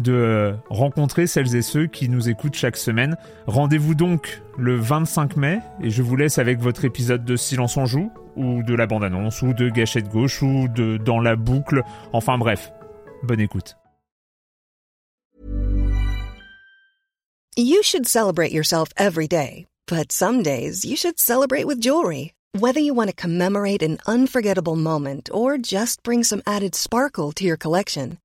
de rencontrer celles et ceux qui nous écoutent chaque semaine. Rendez-vous donc le 25 mai et je vous laisse avec votre épisode de Silence en joue ou de la bande-annonce ou de Gâchette gauche ou de Dans la boucle. Enfin bref, bonne écoute. You should celebrate yourself every day, but some days you should celebrate with jewelry. Whether you want to commemorate an unforgettable moment or just bring some added sparkle to your collection,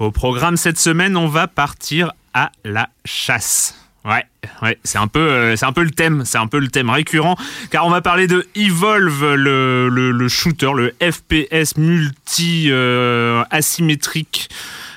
Au programme cette semaine, on va partir à la chasse. Ouais, ouais, c'est un peu, euh, c'est un peu le thème, c'est un peu le thème récurrent, car on va parler de Evolve, le, le, shooter, le FPS multi euh, asymétrique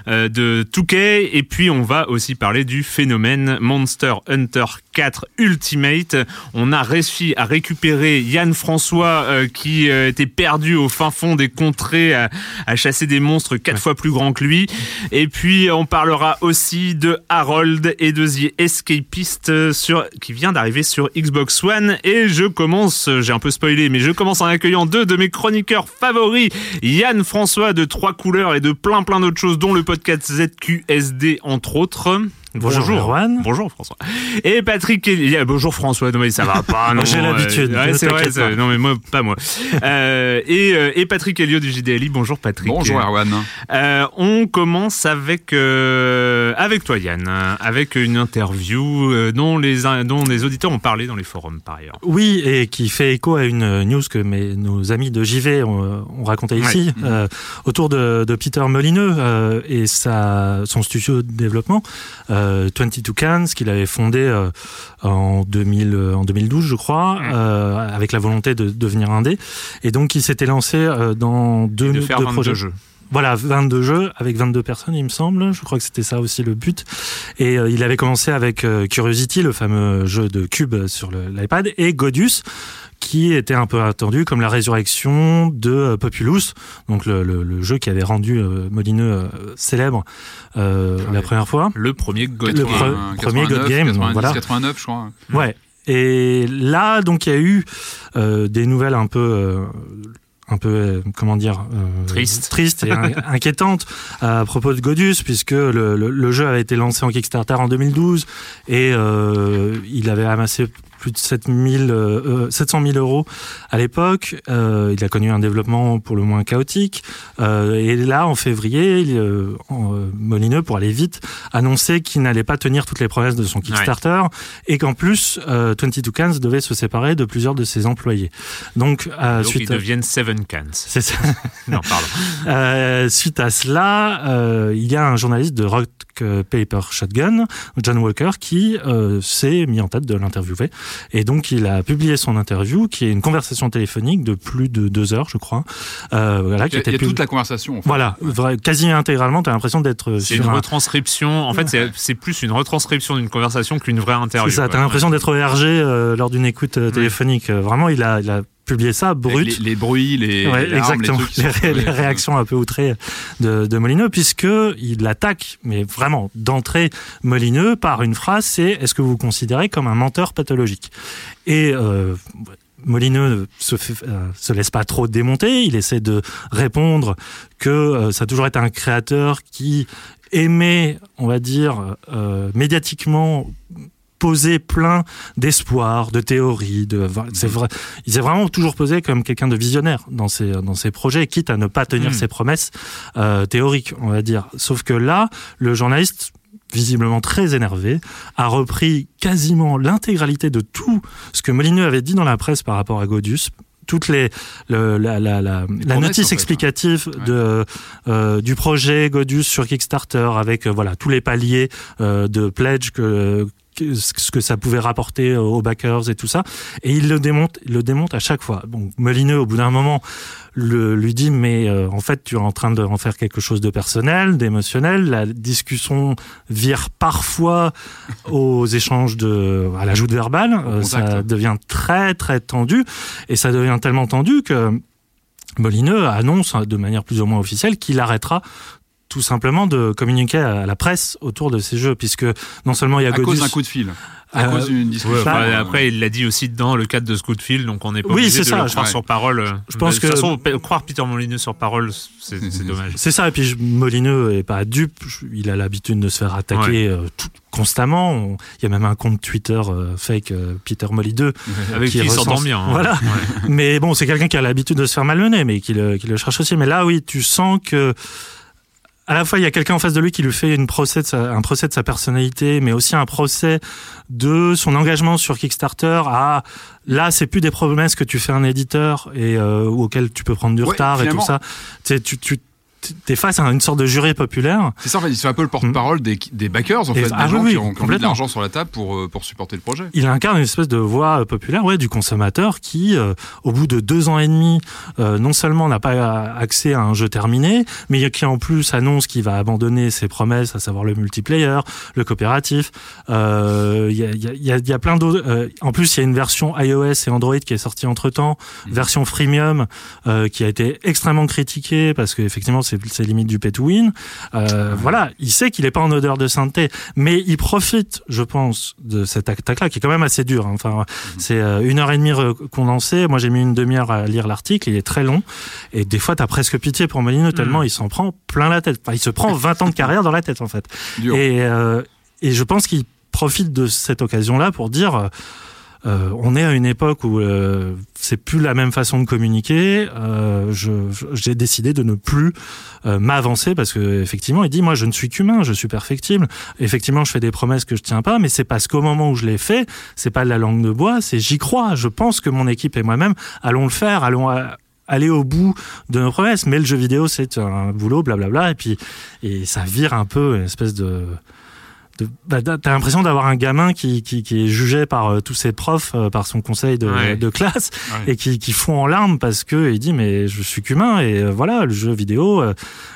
de 2K, et puis on va aussi parler du phénomène Monster Hunter 4 Ultimate. On a réussi à récupérer Yann François euh, qui euh, était perdu au fin fond des contrées à, à chasser des monstres quatre fois plus grands que lui. Et puis on parlera aussi de Harold et de The Escapist sur, qui vient d'arriver sur Xbox One. Et je commence, j'ai un peu spoilé, mais je commence en accueillant deux de mes chroniqueurs favoris, Yann François de Trois Couleurs et de plein plein d'autres choses, dont le podcast ZQSD entre autres. Bonjour, Erwan. Bonjour François. Et Patrick Elia. Bonjour François. Non mais ça va pas. non, J'ai l'habitude. euh, ouais, ne c'est vrai. pas. Non mais moi, pas moi. Euh, et, euh, et Patrick Elio du JDLI. Bonjour Patrick. Bonjour Erwan. Euh, on commence avec euh, avec toi Yann, avec une interview dont les dont les auditeurs ont parlé dans les forums par ailleurs. Oui, et qui fait écho à une news que mes, nos amis de JV ont, ont raconté ici, Mhm. euh, autour de, de Peter Molineux euh, et sa, son studio de développement, euh, 22 Cans, qu'il avait fondé euh, en, 2000, euh, en 2012, je crois, Mhm. euh, avec la volonté de devenir indé. Et donc, il s'était lancé dans deux, de faire deux 22 projets. jeux. Voilà, 22 jeux avec 22 personnes, il me semble. Je crois que c'était ça aussi le but. Et euh, il avait commencé avec euh, Curiosity, le fameux jeu de cube sur l'iPad, et Godus, qui était un peu attendu comme la résurrection de euh, Populous, donc le, le- le jeu qui avait rendu euh, Molineux euh, célèbre euh, Ouais. la première fois. Le premier God Le premier God Game, donc 90, voilà. 89, je crois. Ouais. Et là, donc, il y a eu euh, des nouvelles un peu, euh, un peu, euh, comment dire, euh, Tristes. tristes et in- inquiétantes à propos de Godus, puisque le, le- le jeu avait été lancé en Kickstarter en 2012 et euh, il avait amassé plus de 7000, euh, euh, 700 000 euros à l'époque. Euh, il a connu un développement pour le moins chaotique. Euh, et là, en février, il, euh, en, euh, Molineux, pour aller vite, annonçait qu'il n'allait pas tenir toutes les promesses de son Kickstarter et qu'en plus, euh, 22 Cans devait se séparer de plusieurs de ses employés. Donc, euh, Donc suite ils à- deviennent Seven Cans. c'est ça. Non, pardon. Euh, suite à cela, euh, il y a un journaliste de Rock euh, Paper Shotgun, John Walker, qui euh, s'est mis en tête de l'interviewer. Et donc, il a publié son interview, qui est une conversation téléphonique de plus de deux heures, je crois. Euh, voilà, qui Il y a, était il y a toute la conversation. En fait. Voilà, vrai- quasi intégralement, tu as l'impression d'être C'est sur une un... retranscription. En fait, c'est- c'est plus une retranscription d'une conversation qu'une vraie interview. C'est ça, quoi. t'as l'impression d'être RG euh, lors d'une écoute euh, téléphonique. Euh, Vraiment, il a, il a publié ça brut. Les, les bruits, les, Ouais, les exactement. ré- réactions un peu outrées de, de Molineux, puisque il attaque, mais vraiment d'entrée Molineux par une phrase, c'est est-ce que vous vous considérez comme un menteur pathologique? Et euh, Molineux se, fait- euh, se laisse pas trop démonter, il essaie de répondre que euh, ça a toujours été un créateur qui aimait, on va dire, médiatiquement poser plein d'espoir, de théories, de c'est vrai, il s'est vraiment toujours posé comme quelqu'un de visionnaire dans ses dans ses projets, quitte à ne pas tenir Mm. ses promesses euh, théoriques, on va dire. Sauf que là, le journaliste visiblement très énervé, a repris quasiment l'intégralité de tout ce que Molineux avait dit dans la presse par rapport à Godius. Toutes les le- la, la, la, la promesses, en notice fait, explicative de euh, du projet Godius sur Kickstarter avec euh, voilà tous les paliers euh, de pledge que- ce que ça pouvait rapporter aux backers et tout ça. Et il le démonte il le démonte à chaque fois. Bon Molineux au bout d'un moment le, lui dit mais euh, en fait tu es en train de en faire quelque chose de personnel d'émotionnel. La discussion vire parfois aux échanges de à l'ajout de verbal. Au Euh, ça devient très très tendu. Et ça devient tellement tendu que Molineux annonce hein, de manière plus ou moins officielle qu'il arrêtera tout simplement de communiquer à la presse autour de ces jeux, puisque non seulement il y a à cause Godus, d'un coup de fil, à Euh, cause d'une Ouais, discussion. enfin, Bah, après, il l'a dit aussi dans le cadre de ce coup de fil, donc on n'est pas Oui, obligé c'est de ça, le croire je- sur parole. Je pense de que- toute façon, croire Peter Molineux sur parole, c'est dommage. C'est ça, et puis Molineux est pas dupe, il a l'habitude de se faire attaquer euh, tout- constamment. On- Il y a même un compte Twitter euh, fake, euh, Peter Molideux. Avec qui, qui il s'entend bien. hein. Voilà. Ouais. Mais bon, c'est quelqu'un qui a l'habitude de se faire malmener, mais qui le, qui le cherche aussi. Mais là, oui, tu sens que à la fois il y a quelqu'un en face de lui qui lui fait une procès de sa- un procès de sa personnalité, mais aussi un procès de son engagement sur Kickstarter. À là, c'est plus des promesses que tu fais à un éditeur et euh, auquel tu peux prendre du Ouais, retard et tout ça. Tu tu t'es face à une sorte de jury populaire. C'est ça, en fait, il fait un peu le porte-parole des, des backers, en Et- fait, ah des gens oui, qui ont, qui ont mis de l'argent sur la table pour, euh, pour supporter le projet. il incarne une espèce de voix euh, populaire ouais, du consommateur qui, euh, au bout de deux ans et demi, euh, non seulement n'a pas accès à un jeu terminé, mais qui en plus annonce qu'il va abandonner ses promesses, à savoir le multiplayer, le coopératif. Euh, Il y, a, y a- y a- y a plein d'autres. euh, en plus, il y a une version iOS et Android qui est sortie entre temps, Mhm. version freemium euh, qui a été extrêmement critiquée parce qu'effectivement, c'est c'est limite du pay to win. Euh, Voilà, il sait qu'il est pas en odeur de sainteté, mais il profite, je pense, de cette attaque-là qui est quand même assez dure. hein. Enfin, c'est euh, une heure et demie condensée. Moi, j'ai mis une demi-heure à lire l'article. Il est très long et des fois, t'as presque pitié pour Molineux tellement il s'en prend plein la tête. Enfin, il se prend 20 ans de carrière dans la tête en fait. Dur. Et, euh, et je pense qu'il profite de cette occasion-là pour dire. Euh, euh, on est à une époque où euh, c'est plus la même façon de communiquer. Euh, J'ai décidé de ne plus euh, m'avancer parce que effectivement, il dit moi je ne suis qu'humain, je suis perfectible. Effectivement, je fais des promesses que je tiens pas, mais c'est parce qu'au moment où je les fais, c'est pas de la langue de bois, c'est j'y crois. Je pense que mon équipe et moi-même allons le faire, allons à- aller au bout de nos promesses. Mais le jeu vidéo, c'est un boulot, blablabla, et puis et ça vire un peu une espèce de de- bah, t'as l'impression d'avoir un gamin qui, qui, qui est jugé par euh, tous ses profs, euh, par son conseil de, Ouais. de classe, Ouais. et qui, qui fond en larmes parce que il dit mais je suis qu'humain et euh, voilà le jeu vidéo,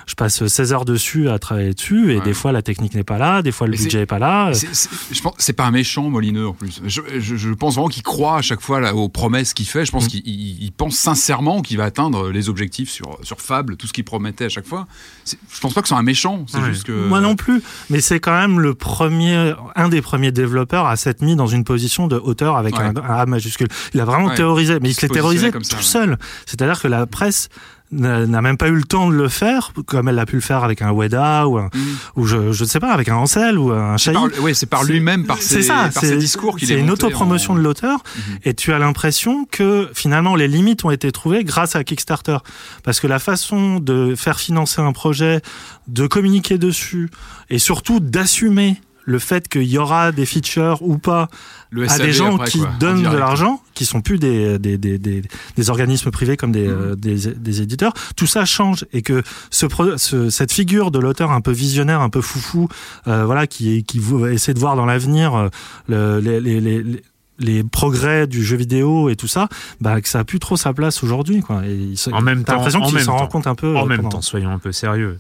je passe 16 heures dessus à travailler dessus et Ouais. des fois la technique n'est pas là, des fois le Mais budget c'est- est pas là. Je pense c'est pas un méchant Molineux en plus. Je, je- je pense vraiment qu'il croit à chaque fois là, aux promesses qu'il fait. Je pense Mm. qu'il il- il pense sincèrement qu'il va atteindre les objectifs sur sur Fable, tout ce qu'il promettait à chaque fois. Je pense pas que c'est un méchant. C'est juste que Moi non plus, mais c'est quand même le premier, un des premiers développeurs à s'être mis dans une position de hauteur avec Ouais. un, un A majuscule. Il a vraiment Ouais. théorisé, mais il se l'est théorisé ça, tout ouais. seul. C'est-à-dire que la presse n'a même pas eu le temps de le faire, comme elle a pu le faire avec un Weda ou un, ou je, je ne sais pas, avec un Ansel ou un C'est Chahi. par, ouais, c'est par lui-même, par ses, ça, par ses discours qu'il est c'est une autopromotion en- de l'auteur Mhm. et tu as l'impression que finalement les limites ont été trouvées grâce à Kickstarter parce que la façon de faire financer un projet, de communiquer dessus et surtout d'assumer le fait qu'il y aura des features ou pas Le à des gens après, qui quoi, donnent de l'argent, qui sont plus des, des, des, des, des organismes privés comme des, Mhm. euh, des, des éditeurs, tout ça change et que ce, pro- ce- cette figure de l'auteur un peu visionnaire, un peu foufou, euh, voilà, qui, qui essaie de voir dans l'avenir euh, le- les, les, les, les progrès du jeu vidéo et tout ça, bah, que ça a plus trop sa place aujourd'hui, quoi. Et En même temps- l'impression s'en rend temps. compte un peu. En euh, même pendant- temps, soyons un peu sérieux.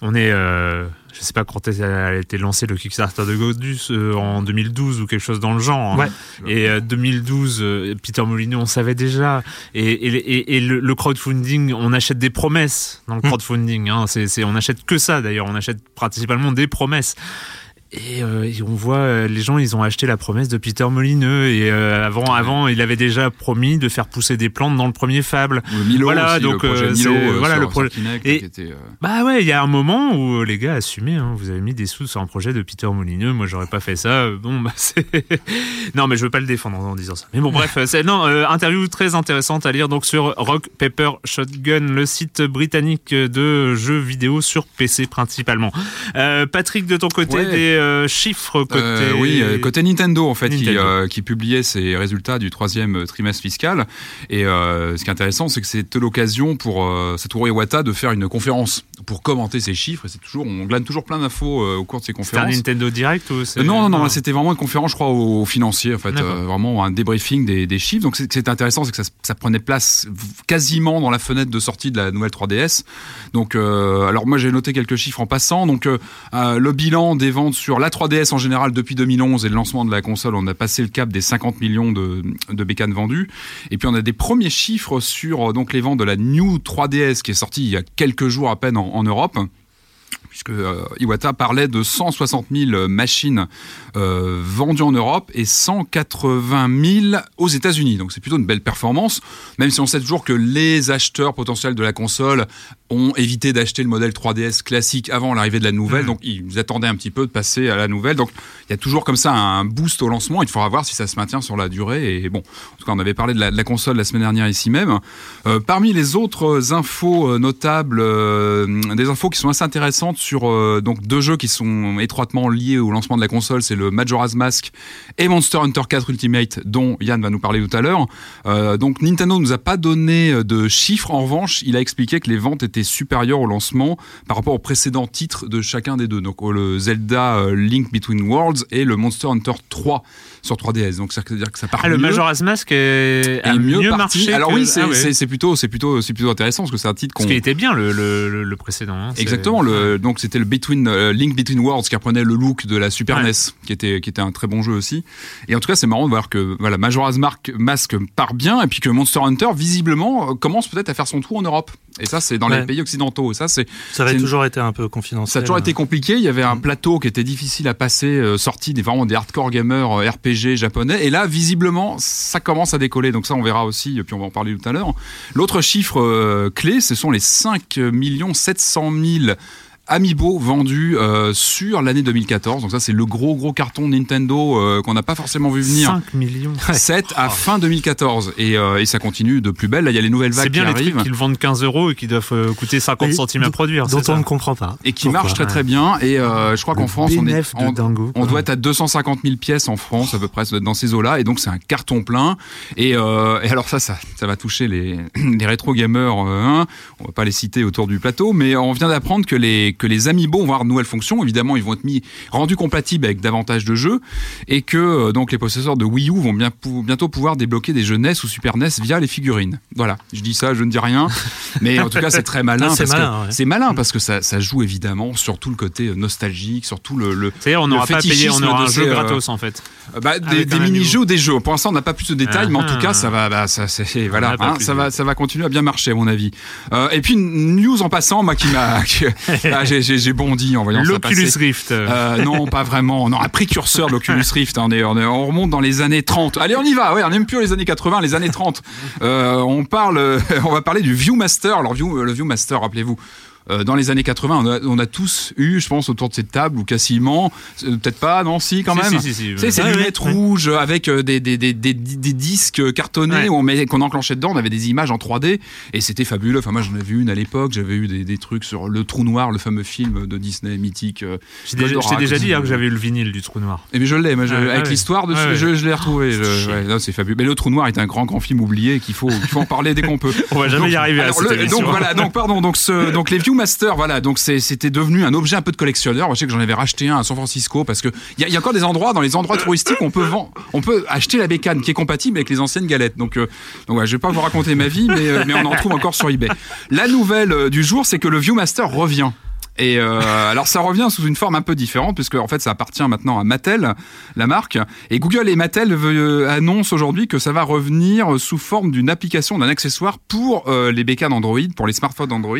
On est, euh, je sais pas quand elle a été lancée le Kickstarter de Godus euh, en 2012 ou quelque chose dans le genre. hein. Et euh, 2012, euh, Peter Molyneux, on savait déjà. Et, et, et- et le, le crowdfunding, on achète des promesses dans le Mm. crowdfunding. Hein. C'est- on achète que ça d'ailleurs. On achète principalement des promesses. Et, euh, et on voit euh, les gens, ils ont acheté la promesse de Peter Molineux et euh, avant, avant, il avait déjà promis de faire pousser des plantes dans le premier Fable. Milo Voilà, aussi, donc, le projet euh, Milo, euh, voilà, sur- le projet- et- était, euh, Bah ouais, il y a un moment où euh, les gars assumaient. Hein, vous avez mis des sous sur un projet de Peter Molineux. Moi, j'aurais pas fait ça. Euh, Bon, bah c'est. non, mais je veux pas le défendre en, disant ça. Mais bon, bref, euh, c'est non euh, interview très intéressante à lire donc sur Rock Paper Shotgun, le site britannique de jeux vidéo sur PC principalement. Euh, Patrick, de ton côté, Ouais. des euh, chiffres côté. Euh, oui, euh, côté Nintendo en fait, Qui, Nintendo. qui publiait ses résultats du troisième trimestre fiscal. Et ce qui est intéressant, c'est que c'était l'occasion pour Satoru Iwata de faire une conférence pour commenter ses chiffres. Et c'est toujours, on glane toujours plein d'infos au cours de ces C'était un conférences. Nintendo Direct ou non, non, non, c'était vraiment une conférence, je crois, aux financiers, en fait, vraiment un débriefing des, des chiffres. Donc, c'est intéressant, c'est que ça, ça prenait place quasiment dans la fenêtre de sortie de la nouvelle 3DS. Donc, alors moi, j'ai noté quelques chiffres en passant. Donc, le bilan des ventes sur la 3DS en général depuis 2011 et le lancement de la console, on a passé le cap des 50 millions de, de bécanes vendues. Et puis, on a des premiers chiffres sur euh, les ventes de la New 3DS qui est sortie il y a quelques jours à peine en, en Europe puisque euh, Iwata parlait de 160 000 machines euh, vendues en Europe et 180 000 aux États-Unis. Donc c'est plutôt une belle performance, même si on sait toujours que les acheteurs potentiels de la console ont évité d'acheter le modèle 3DS classique avant l'arrivée de la nouvelle, donc ils attendaient un petit peu de passer à la nouvelle. Donc il y a toujours comme ça un boost au lancement. Il faudra voir si ça se maintient sur la durée. Et bon, en tout cas, on avait parlé de la, de la console la semaine dernière ici même. Euh, parmi les autres infos euh, notables, euh, des infos qui sont assez intéressantes sur donc deux jeux qui sont étroitement liés au lancement de la console, c'est le Majora's Mask et Monster Hunter 4 Ultimate, dont Yann va nous parler tout à l'heure. Euh, donc Nintendo nous a pas donné de chiffres. En revanche, il a expliqué que les ventes étaient supérieures au lancement par rapport aux précédents titres de chacun des deux. Donc le Zelda euh, Link Between Worlds et le Monster Hunter 3 sur 3DS. Donc ça veut dire que ça part Ah, le mieux Majora's Mask est, a est mieux, mieux parti. marché. Alors que- oui, c'est Ah ouais. c'est- plutôt, c'est plutôt, c'est plutôt intéressant parce que c'est un titre qu'on. Parce qu'il était bien le, le, le- le précédent. hein, Exactement. Le, donc c'était le Between euh, Link Between Worlds qui reprenait le look de la Super Ouais. NES, qui était qui était un très bon jeu aussi. Et en tout cas, c'est marrant de voir que voilà Majora's Mark- Mask part bien et puis que Monster Hunter visiblement euh, commence peut-être à faire son trou en Europe. Et ça, c'est dans Ouais. les pays occidentaux. Et ça, c'est Ça avait toujours été un peu confidentiel. ça a toujours été compliqué. Il y avait un Mm. plateau qui était difficile à passer, euh, sorti des vraiment des hardcore gamers euh, Japonais. Et là, visiblement, ça commence à décoller. Donc ça, on verra aussi. Puis on va en parler tout à l'heure. L'autre chiffre euh, clé, ce sont les 5 700 000 Amiibo vendus euh, sur l'année 2014. Donc ça, c'est le gros gros carton Nintendo euh, qu'on n'a pas forcément vu venir. 5 millions. 7 à fin 2014 et, euh, et ça continue de plus belle. Là, il y a les nouvelles C'est vagues bien qui les arrivent. trucs qu'ils vendent 15 euros et qui doivent euh, coûter 50 Oui, centimes à produire. Dont c'est on ne comprend pas. et qui Pourquoi marche très très bien. Et euh, je crois qu'en France, on est, on, dingo, on doit être à 250 000 pièces en France à peu près, ça doit être dans ces eaux-là. Et donc c'est un carton plein. Et, euh, et alors ça, ça, ça va toucher les, les rétro gamers. euh, hein. on va pas les citer autour du plateau, mais on vient d'apprendre que les que les amiibo vont avoir de nouvelles fonctions. Évidemment, ils vont être mis rendus compatibles avec davantage de jeux et que euh, donc les possesseurs de Wii U vont bien pou- bientôt pouvoir débloquer des jeux NES ou Super NES via les figurines. Voilà, je dis ça, je ne dis rien, mais en tout cas c'est très malin. Ah, c'est parce que- malin, ouais. Malin parce que ça, ça joue évidemment sur tout le côté nostalgique, sur tout le, le C'est-à-dire, on n'aura pas payé, on aura un jeu euh, gratos en fait. euh, bah, des, Avec des mini-jeux ou des jeux. Pour l'instant, on n'a pas plus de détails, mais en Ah. tout cas, ça va, bah, ça, voilà, hein, ça va, ça va continuer à bien marcher, à mon avis. Euh, et puis, une news en passant, moi, qui m'a, ah, j'ai, bondi en voyant ça L'Oculus passer. Rift. Euh, non, pas vraiment. Non, un précurseur de l'Oculus Rift. hein. On, remonte dans les années 30. Allez, on y va. Ouais, on n'aime plus les années 80, les années 30. Euh, on parle, euh, on va parler du Viewmaster. Alors, View, le Viewmaster, rappelez-vous. Euh, dans les années 80, on a, on a tous eu, je pense, autour de cette table ou quasiment, euh, peut-être pas, non, si quand même. si, si, si, sais, ces Ouais, lunettes ouais, rouges avec euh, des, des, des, des, disques cartonnés Ouais. qu'on enclenchait dedans, on avait des images en 3D et c'était fabuleux. Enfin, moi, j'en avais vu une à l'époque, j'avais eu des, des trucs sur Le Trou Noir, le fameux film de Disney mythique. J'ai déjà- dit hein, que j'avais eu le vinyle du trou noir. et mais je l'ai, moi, je- Ah, avec l'histoire dessus, ouais. je, je l'ai retrouvé. c'est non, c'est fabuleux. Mais le Trou Noir est un grand, grand film oublié qu'il faut, qu'il faut en parler dès qu'on peut. On va jamais Donc, y arriver à cette le- donc voilà, donc pardon, donc ce, donc les Viewmaster, voilà, donc c'était devenu un objet un peu de collectionneur. Moi, je sais que j'en avais racheté un à San Francisco parce que il y, a- encore des endroits dans les endroits touristiques où on peut vendre, on peut acheter la bécane qui est compatible avec les anciennes galettes. Donc, euh, donc voilà, je vais pas vous raconter ma vie, mais, euh, mais on en trouve encore sur eBay. La nouvelle euh, du jour, c'est que le Viewmaster revient. Et euh, alors ça revient sous une forme un peu différente puisque en fait ça appartient maintenant à Mattel, la marque. Et Google et Mattel euh, annoncent aujourd'hui que ça va revenir sous forme d'une application, d'un accessoire pour euh, les bécanes Android, pour les smartphones Android.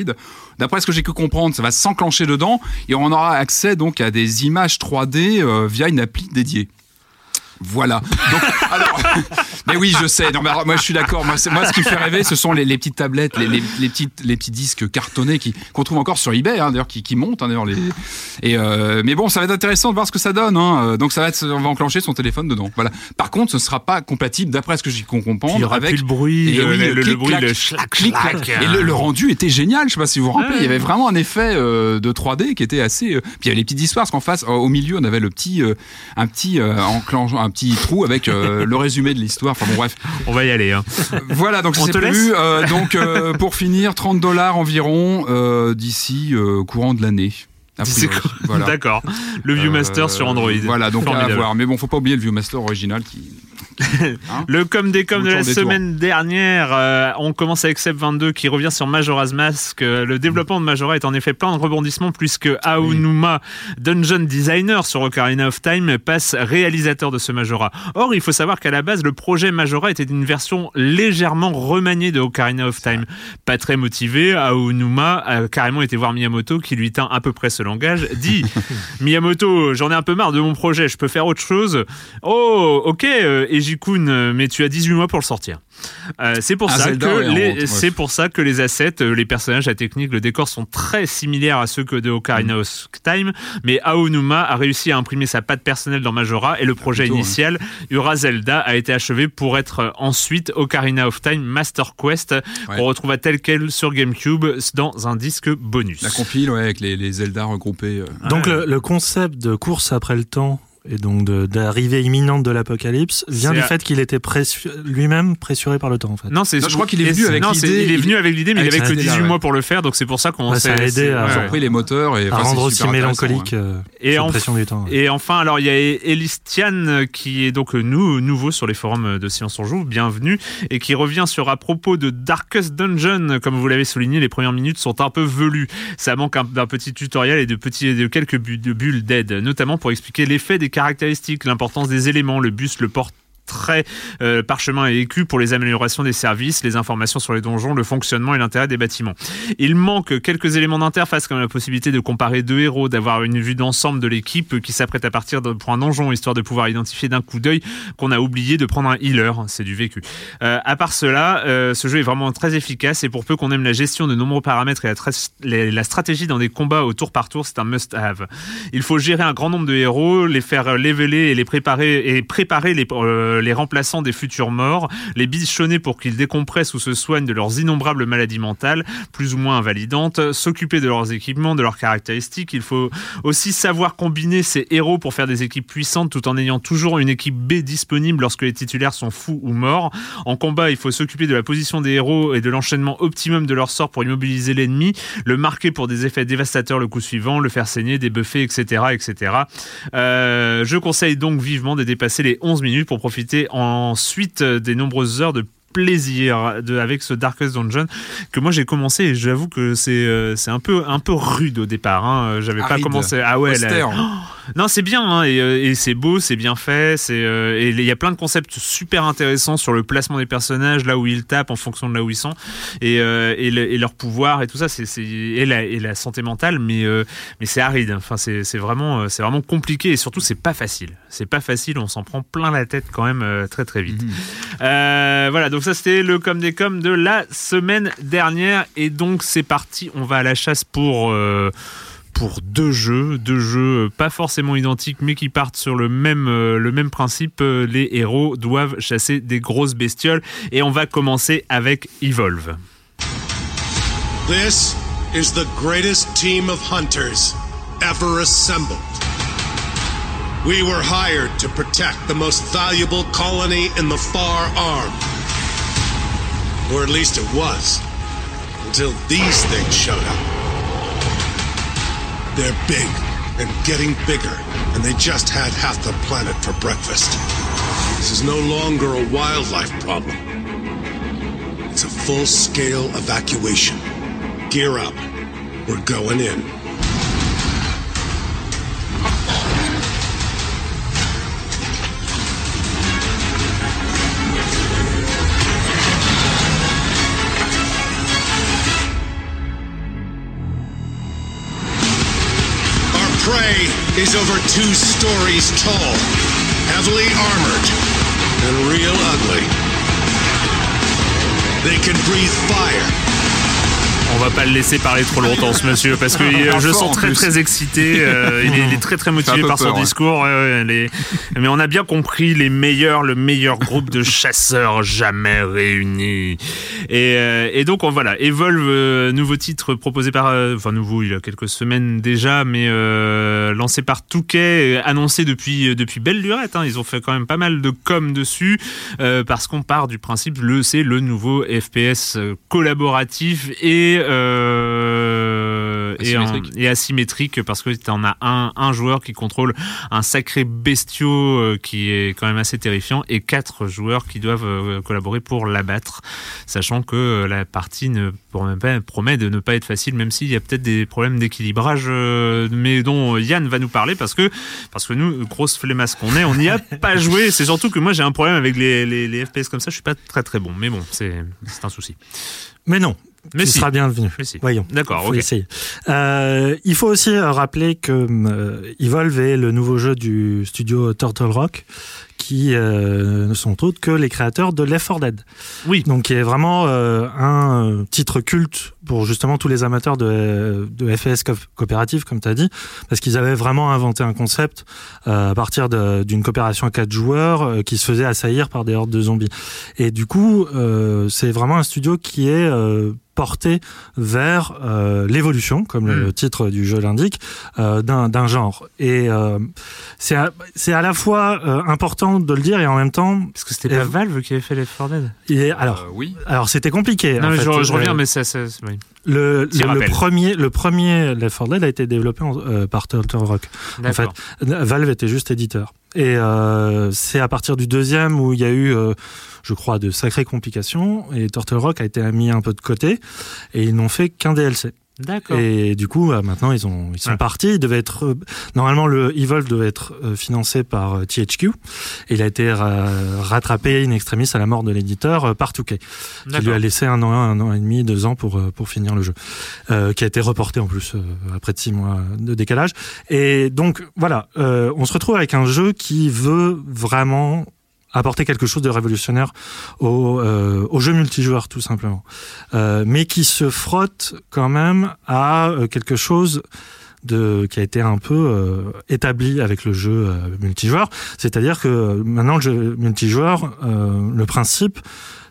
D'après ce que j'ai pu comprendre, ça va s'enclencher dedans et on aura accès donc à des images 3D euh, via une appli dédiée. Voilà. Donc, alors, mais oui, je sais. Non, mais alors, moi, je suis d'accord. Moi, ce qui me fait rêver, ce sont les, les petites tablettes, les, les, les petites, les petits disques cartonnés qui qu'on trouve encore sur eBay, hein, d'ailleurs, qui, qui montent, hein, d'ailleurs. Les... Et euh, mais bon, ça va être intéressant de voir ce que ça donne. Hein. Donc, ça va être, on va enclencher son téléphone dedans. Voilà. Par contre, ce ne sera pas compatible, d'après ce que j'ai pu comprendre, Il y aura avec plus le bruit, Et le, oui, le- le clic, bruit, clac, le schlac, clic, clac. Et le, rendu était génial. Je sais pas si vous vous rappelez. Ouais. Il y avait vraiment un effet euh, de 3D qui était assez. euh, Puis il y avait les petites histoires parce qu'en face, au milieu, on avait le petit, euh, un petit enclenchant, un petit trou avec euh, le résumé de l'histoire. Enfin bon, bref. On va y aller. Hein. Voilà, donc On te laisse euh, donc euh, pour finir, 30 dollars environ d'ici courant de l'année. Voilà. D'accord. Le Viewmaster sur Android. Voilà, donc à Formidable. voir. Mais bon, faut pas oublier le Viewmaster original qui. Hein Le com des com de la tours. semaine dernière, euh, on commence avec Sep 22 qui revient sur Majora's Mask. Euh, Le développement de Majora est en effet plein de rebondissements puisque Aonuma, dungeon designer sur Ocarina of Time, passe réalisateur de ce Majora. Or, il faut savoir qu'à la base, le projet Majora était une version légèrement remaniée de Ocarina of Time. Pas très motivé, Aonuma a carrément été voir Miyamoto qui lui tint à peu près ce langage. Dit Miyamoto, j'en ai un peu marre de mon projet, je peux faire autre chose. Oh, ok, euh, Euh, mais tu as 18 mois pour le sortir. Euh, c'est pour ça Zelda, que ouais, les, vente, ouais. c'est pour ça que les assets, euh, les personnages, la technique, le décor sont très similaires à ceux que de Ocarina Mm. of Time, mais Aonuma a réussi à imprimer sa patte personnelle dans Majora et le projet plutôt, initial Ura Zelda a été achevé pour être euh, ensuite Ocarina of Time Master Quest qu'on retrouva tel quel sur GameCube dans un disque bonus. La compile, ouais, avec les, les Zelda regroupés. euh. Donc le, le concept de course après le temps et donc de- d'arrivée imminente de l'apocalypse vient du à- fait qu'il était pressu- lui-même pressuré par le temps en fait. Non, c'est je crois qu'il est venu avec l'idée, Il est venu avec l'idée, mais il avait que cette 18 idée-là, mois pour le faire, donc c'est pour ça qu'on s'est- aidé à- ouais. Ils ont pris les moteurs et à enfin, c'est rendre aussi mélancolique euh, Et en- pression du temps. ouais. Et enfin, alors il y a Elistian euh, qui est donc euh, nou- nouveau sur les forums de Silence on Joue, bienvenue, et qui revient sur à propos de Darkest Dungeon. Comme vous l'avez souligné, les premières minutes sont un peu velues. Ça manque un- d'un petit tutoriel et de, petits, de quelques bulles d'aide, notamment pour expliquer l'effet des caractéristiques, l'importance des éléments, le bus, le porte très euh, parchemin et écu pour les améliorations des services, les informations sur les donjons, le fonctionnement et l'intérêt des bâtiments. Il manque quelques éléments d'interface comme la possibilité de comparer deux héros, d'avoir une vue d'ensemble de l'équipe qui s'apprête à partir pour un donjon, histoire de pouvoir identifier d'un coup d'œil qu'on a oublié de prendre un healer. C'est du vécu. Euh, à part cela, euh, ce jeu est vraiment très efficace et pour peu qu'on aime la gestion de nombreux paramètres et la stratégie dans des combats au tour par tour, c'est un must-have. Il faut gérer un grand nombre de héros, les faire leveler et les préparer et préparer les, euh, les remplaçants des futurs morts, les bichonner pour qu'ils décompressent ou se soignent de leurs innombrables maladies mentales, plus ou moins invalidantes, s'occuper de leurs équipements, de leurs caractéristiques. Il faut aussi savoir combiner ces héros pour faire des équipes puissantes tout en ayant toujours une équipe B disponible lorsque les titulaires sont fous ou morts. En combat, il faut s'occuper de la position des héros et de l'enchaînement optimum de leur sort pour immobiliser l'ennemi, le marquer pour des effets dévastateurs le coup suivant, le faire saigner, débuffer, etc. etc. Euh, je conseille donc vivement de dépasser les 11 minutes pour profiter ensuite des nombreuses heures de plaisir de, avec ce Darkest Dungeon que moi j'ai commencé et j'avoue que c'est euh, c'est un peu un peu rude au départ hein. j'avais pas commencé ah ouais. Non, c'est bien hein, et, euh, et c'est beau, c'est bien fait. C'est euh, et il y a plein de concepts super intéressants sur le placement des personnages, là où ils tapent en fonction de là où ils sont et, euh, et, le- et leur pouvoir et tout ça. C'est c'est- et la, et la santé mentale, mais euh, mais c'est aride. Enfin, c'est c'est vraiment c'est vraiment compliqué et surtout c'est pas facile. C'est pas facile. On s'en prend plein la tête quand même très très vite. Euh, voilà, donc ça c'était le com des com de la semaine dernière et donc c'est parti. On va à la chasse pour pour deux jeux, deux jeux euh, pas forcément identiques mais qui partent sur le même, euh, principe. Euh, Les héros doivent chasser des grosses bestioles et on va commencer avec Evolve. This is the greatest team of hunters ever assembled. We were hired to protect the most valuable colony in the far arm. Or at least it was. Until these things showed up. They're big and getting bigger, and they just had half the planet for breakfast. This is no longer a wildlife problem. It's a full scale evacuation. Gear up. We're going in. Is over two stories tall, heavily armored, and real ugly. They can breathe fire On va pas le laisser parler trop longtemps, ce monsieur, parce que euh, je sens très très excité. euh, il, est, il est très très motivé par son ouais. discours. ouais, ouais, les- Mais on a bien compris les meilleurs, le meilleur groupe de chasseurs jamais réunis. Et, euh, et donc on, voilà, Evolve, euh, nouveau titre proposé par, enfin nouveau, il y a quelques semaines déjà, mais lancé par Touquet, annoncé depuis depuis belle lurette. hein. Ils ont fait quand même pas mal de com dessus, parce qu'on part du principe, le c'est le nouveau FPS collaboratif et et, Asymétrique. et asymétrique parce que tu en as un, un joueur qui contrôle un sacré bestiau euh, qui est quand même assez terrifiant et quatre joueurs qui doivent euh, collaborer pour l'abattre, sachant que euh, la partie ne promet, pas- promet de ne pas être facile, même s'il y a peut-être des problèmes d'équilibrage, euh, mais dont Yann va nous parler parce que parce que nous, grosse flemmasse qu'on est, on n'y a pas joué. C'est surtout que moi j'ai un problème avec les, les, les FPS comme ça, je suis pas très très bon, mais bon, c'est un souci. Mais non, Mais tu si. seras bienvenu. Mais si. Voyons. D'accord, Faut ok. essayer. Euh, il faut aussi rappeler que euh, Evolve est le nouveau jeu du studio Turtle Rock, qui euh, ne sont autres que les créateurs de Left 4 Dead. Oui. Donc, qui est vraiment euh, un euh, titre culte pour justement tous les amateurs de, de co- coopérative, comme tu as dit, parce qu'ils avaient vraiment inventé un concept euh, à partir d'une coopération à quatre joueurs euh, qui se faisait assaillir par des hordes de zombies. Et du coup, euh, c'est vraiment un studio qui est euh, porté vers euh, l'évolution, comme Mm. le titre du jeu l'indique, euh, d'un d'un genre. Et euh, c'est à, c'est à la fois euh, important de le dire et en même temps, Parce que c'était pas vous- Valve qui avait fait Left 4 Dead. alors, Euh, oui. alors c'était compliqué. Non, en mais fait. je, je Euh, reviens, mais ça, oui. le, premier, le premier Left 4 Dead a été développé en- euh, par Turtle Rock. En fait. Valve était juste éditeur. Et euh, c'est à partir du deuxième où il y a eu, euh, je crois, de sacrées complications. Et Turtle Rock a été mis un peu de côté. Et ils n'ont fait qu'un DLC. D'accord. Et du coup, euh, maintenant, ils, ont, ils sont Ouais. partis. Il devait être, euh, normalement, le Evolve devait être euh, financé par euh, THQ. Et il a été ra- rattrapé in extremis à la mort de l'éditeur euh, par 2K qui lui a laissé un an, un an et demi, deux ans pour euh, pour finir le jeu, euh, qui a été reporté en plus euh, après de six mois de décalage. Et donc voilà, euh, on se retrouve avec un jeu qui veut vraiment apporter quelque chose de révolutionnaire au, euh, au jeu multijoueur tout simplement, euh, mais qui se frotte quand même à euh, quelque chose de, qui a été un peu euh, établi avec le jeu euh, multijoueur. C'est-à-dire que maintenant le jeu multijoueur, le principe,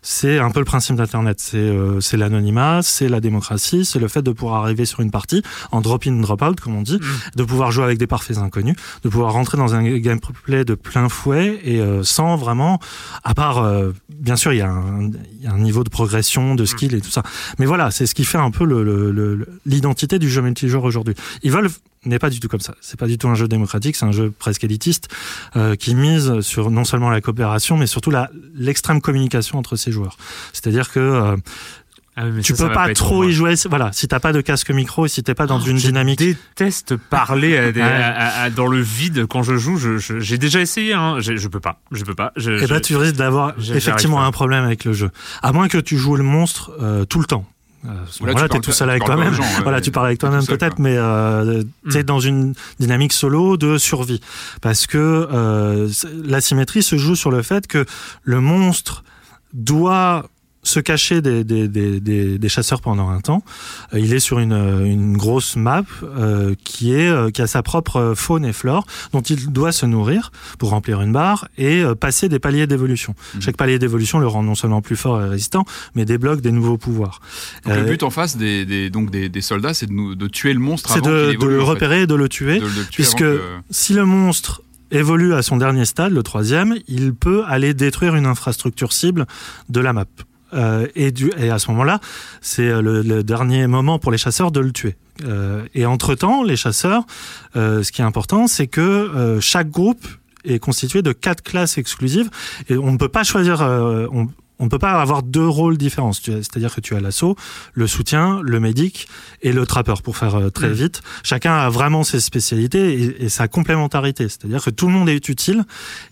c'est un peu le principe d'Internet. C'est euh, c'est l'anonymat, c'est la démocratie, c'est le fait de pouvoir arriver sur une partie en drop-in, drop-out, comme on dit, de pouvoir jouer avec des parfaits inconnus, de pouvoir rentrer dans un gameplay de plein fouet et euh, sans vraiment, à part, euh, bien sûr, il y, a un, il y a un niveau de progression, de skill et tout ça. Mais voilà, c'est ce qui fait un peu le- le- le- l'identité du jeu multijoueur aujourd'hui. Evolve n'est pas du tout comme ça. C'est pas du tout un jeu démocratique, c'est un jeu presque élitiste euh, qui mise sur non seulement la coopération, mais surtout l'extrême communication entre ses joueurs. C'est-à-dire que euh, Ah oui, tu ça, peux pas trop y jouer. Voilà, si t'as pas de casque micro et si t'es pas dans une Je dynamique. déteste parler à des- Ouais. à- à- à- dans le vide quand je joue. Je- je- J'ai déjà essayé. Hein. Je, je peux pas. Je peux pas. Je, Eh je- ben, tu risques d'avoir je- effectivement un problème avec le jeu. À moins que tu joues le monstre euh, tout le temps. Euh, à ce Ou là, tu parles- tout seul avec toi-même. voilà, tu parles avec toi-même peut-être, mais euh, tu es Mm. dans une dynamique solo de survie. Parce que euh, c'est- la symétrie se joue sur le fait que le monstre doit se cacher des, des, des, des, des chasseurs pendant un temps. Euh, il est sur une, euh, une grosse map euh, qui, est, qui a sa propre faune et flore dont il doit se nourrir pour remplir une barre et passer des paliers d'évolution. Mhm. Chaque palier d'évolution le rend non seulement plus fort et résistant, mais débloque des nouveaux pouvoirs. Donc, Euh, le but en face des, des, donc des, des soldats, c'est de, nous- de tuer le monstre c'est avant de, qu'il de le en fait. repérer et de le tuer. De- de le tuer puisque que- si le monstre évolue à son dernier stade, le troisième, il peut aller détruire une infrastructure cible de la map. Euh, et, à ce moment-là, c'est euh, le, dernier moment pour les chasseurs de le tuer. Euh, et entre-temps, les chasseurs, ce qui est important, c'est que chaque groupe est constitué de quatre classes exclusives et on ne peut pas choisir. On ne peut pas avoir deux rôles différents. C'est-à-dire que tu as l'assaut, le soutien, le médic et le trappeur pour faire euh, très vite. Chacun a vraiment ses spécialités et, sa complémentarité. C'est-à-dire que tout le monde est utile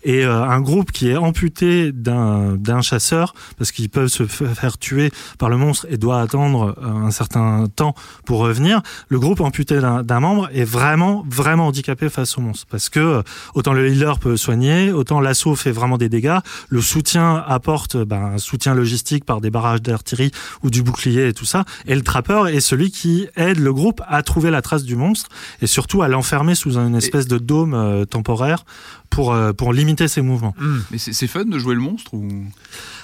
et euh, un groupe qui est amputé d'un chasseur parce qu'ils peuvent se faire tuer par le monstre et doit attendre euh, un certain temps pour revenir, le groupe amputé d'un membre est vraiment vraiment handicapé face au monstre parce que autant le healer peut soigner, autant l'assaut fait vraiment des dégâts, le soutien apporte ben, un soutien logistique par des barrages d'artillerie ou du bouclier et tout ça. Et le trappeur est celui qui aide le groupe à trouver la trace du monstre et surtout à l'enfermer sous une espèce de dôme euh, temporaire pour, euh, pour limiter ses mouvements. Hmm. Mais c'est fun de jouer le monstre ou?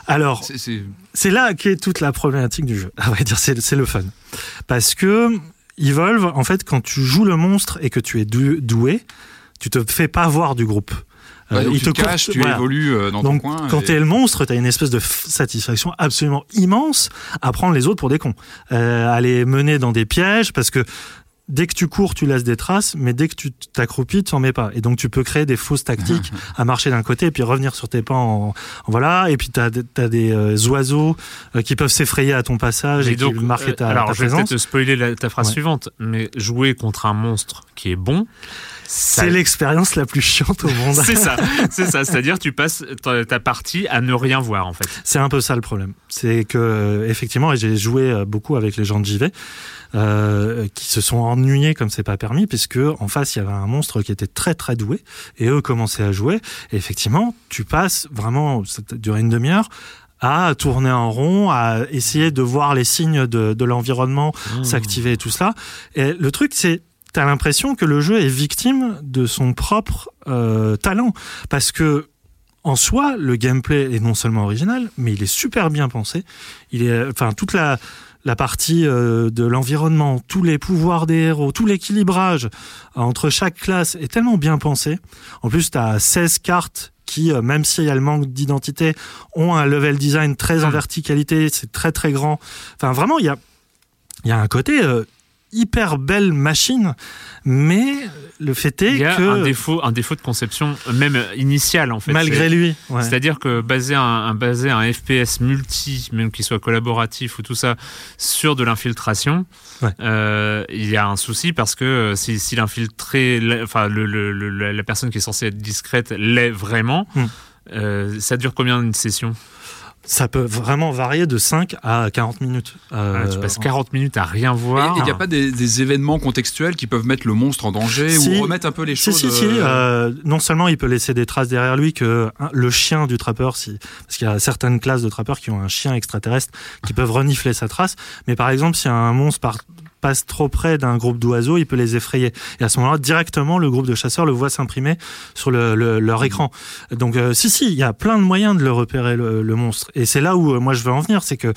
Alors, c'est là qu'est toute la problématique du jeu. À vrai dire, c'est le fun. Parce que Evolve, en fait, quand tu joues le monstre et que tu es doué, tu te fais pas voir du groupe. Euh, il tu te caches, tu évolues euh, dans ton coin. Quand tu es le monstre, tu as une espèce de satisfaction absolument immense à prendre les autres pour des cons. Euh, à les mener dans des pièges parce que dès que tu cours, tu laisses des traces, mais dès que tu t'accroupis, tu n'en mets pas. Et donc, tu peux créer des fausses tactiques à marcher d'un côté et puis revenir sur tes pas en, voilà. Et puis, tu as, des oiseaux qui peuvent s'effrayer à ton passage et, qui marquent ta, alors, je vais peut-être te spoiler ta phrase suivante, mais jouer contre un monstre qui est bon, c'est l'expérience la plus chiante au monde. c'est ça, c'est ça. C'est-à-dire tu passes ta, partie à ne rien voir en fait. C'est un peu ça le problème. C'est que euh, effectivement, j'ai joué euh, beaucoup avec les gens de JV. Euh, qui se sont ennuyés comme c'est pas permis puisque en face il y avait un monstre qui était très très doué et eux commençaient à jouer et effectivement tu passes vraiment ça durait une demi-heure à tourner en rond, à essayer de voir les signes de, de l'environnement mmh. s'activer et tout cela. Et le truc, c'est t'as l'impression que le jeu est victime de son propre euh, talent parce que en soi, le gameplay est non seulement original, mais il est super bien pensé. Il est, enfin, toute la la partie euh, de l'environnement, tous les pouvoirs des héros, tout l'équilibrage entre chaque classe est tellement bien pensé. En plus, tu as 16 cartes qui, euh, même s'il y a le manque d'identité, ont un level design très en mmh. verticalité, c'est très très grand. Enfin, vraiment, il y a, il y a un côté hyper belle machine, mais le fait est Il y a que un défaut, un défaut de conception même initial en fait. Malgré lui. C'est-à-dire que baser un, baser un FPS multi, même qu'il soit collaboratif ou tout ça, sur de l'infiltration, euh, il y a un souci parce que euh, si, si l'infiltré, enfin le, la personne qui est censée être discrète l'est vraiment, hmm. euh, ça dure combien une session ça peut vraiment varier de 5 à 40 minutes. Euh, ah, tu passes 40 minutes à rien voir. Il n'y a pas des, événements contextuels qui peuvent mettre le monstre en danger ou remettre un peu les choses Si, si, si. Euh, euh, non seulement il peut laisser des traces derrière lui que le chien du trappeur, si, parce qu'il y a certaines classes de trappeurs qui ont un chien extraterrestre qui peuvent renifler sa trace. Mais par exemple, si un monstre par, passe trop près d'un groupe d'oiseaux, il peut les effrayer. Et à ce moment-là, directement, le groupe de chasseurs le voit s'imprimer sur le, leur écran. Donc, euh, si, si, il y a plein de moyens de le repérer, le, le monstre. Et c'est là où euh, moi je veux en venir, c'est que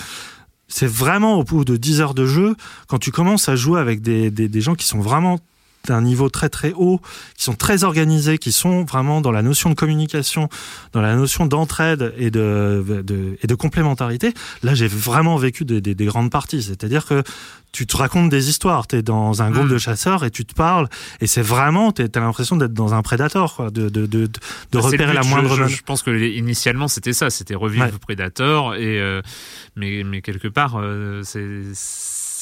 c'est vraiment au bout de 10 heures de jeu, quand tu commences à jouer avec des, des, des gens qui sont vraiment d'un niveau très très haut, qui sont très organisés, qui sont vraiment dans la notion de communication, dans la notion d'entraide et de, de, et de complémentarité. Là, j'ai vraiment vécu des, des, des grandes parties. C'est-à-dire que tu te racontes des histoires. Tu es dans un groupe mm. de chasseurs et tu te parles. Et c'est vraiment, tu as l'impression d'être dans un prédateur, quoi, de, de, de, de bah, repérer la moindre. Je, je, pense que initialement c'était ça, c'était revivre ouais. Predator. Et, euh, mais, mais quelque part, euh, c'est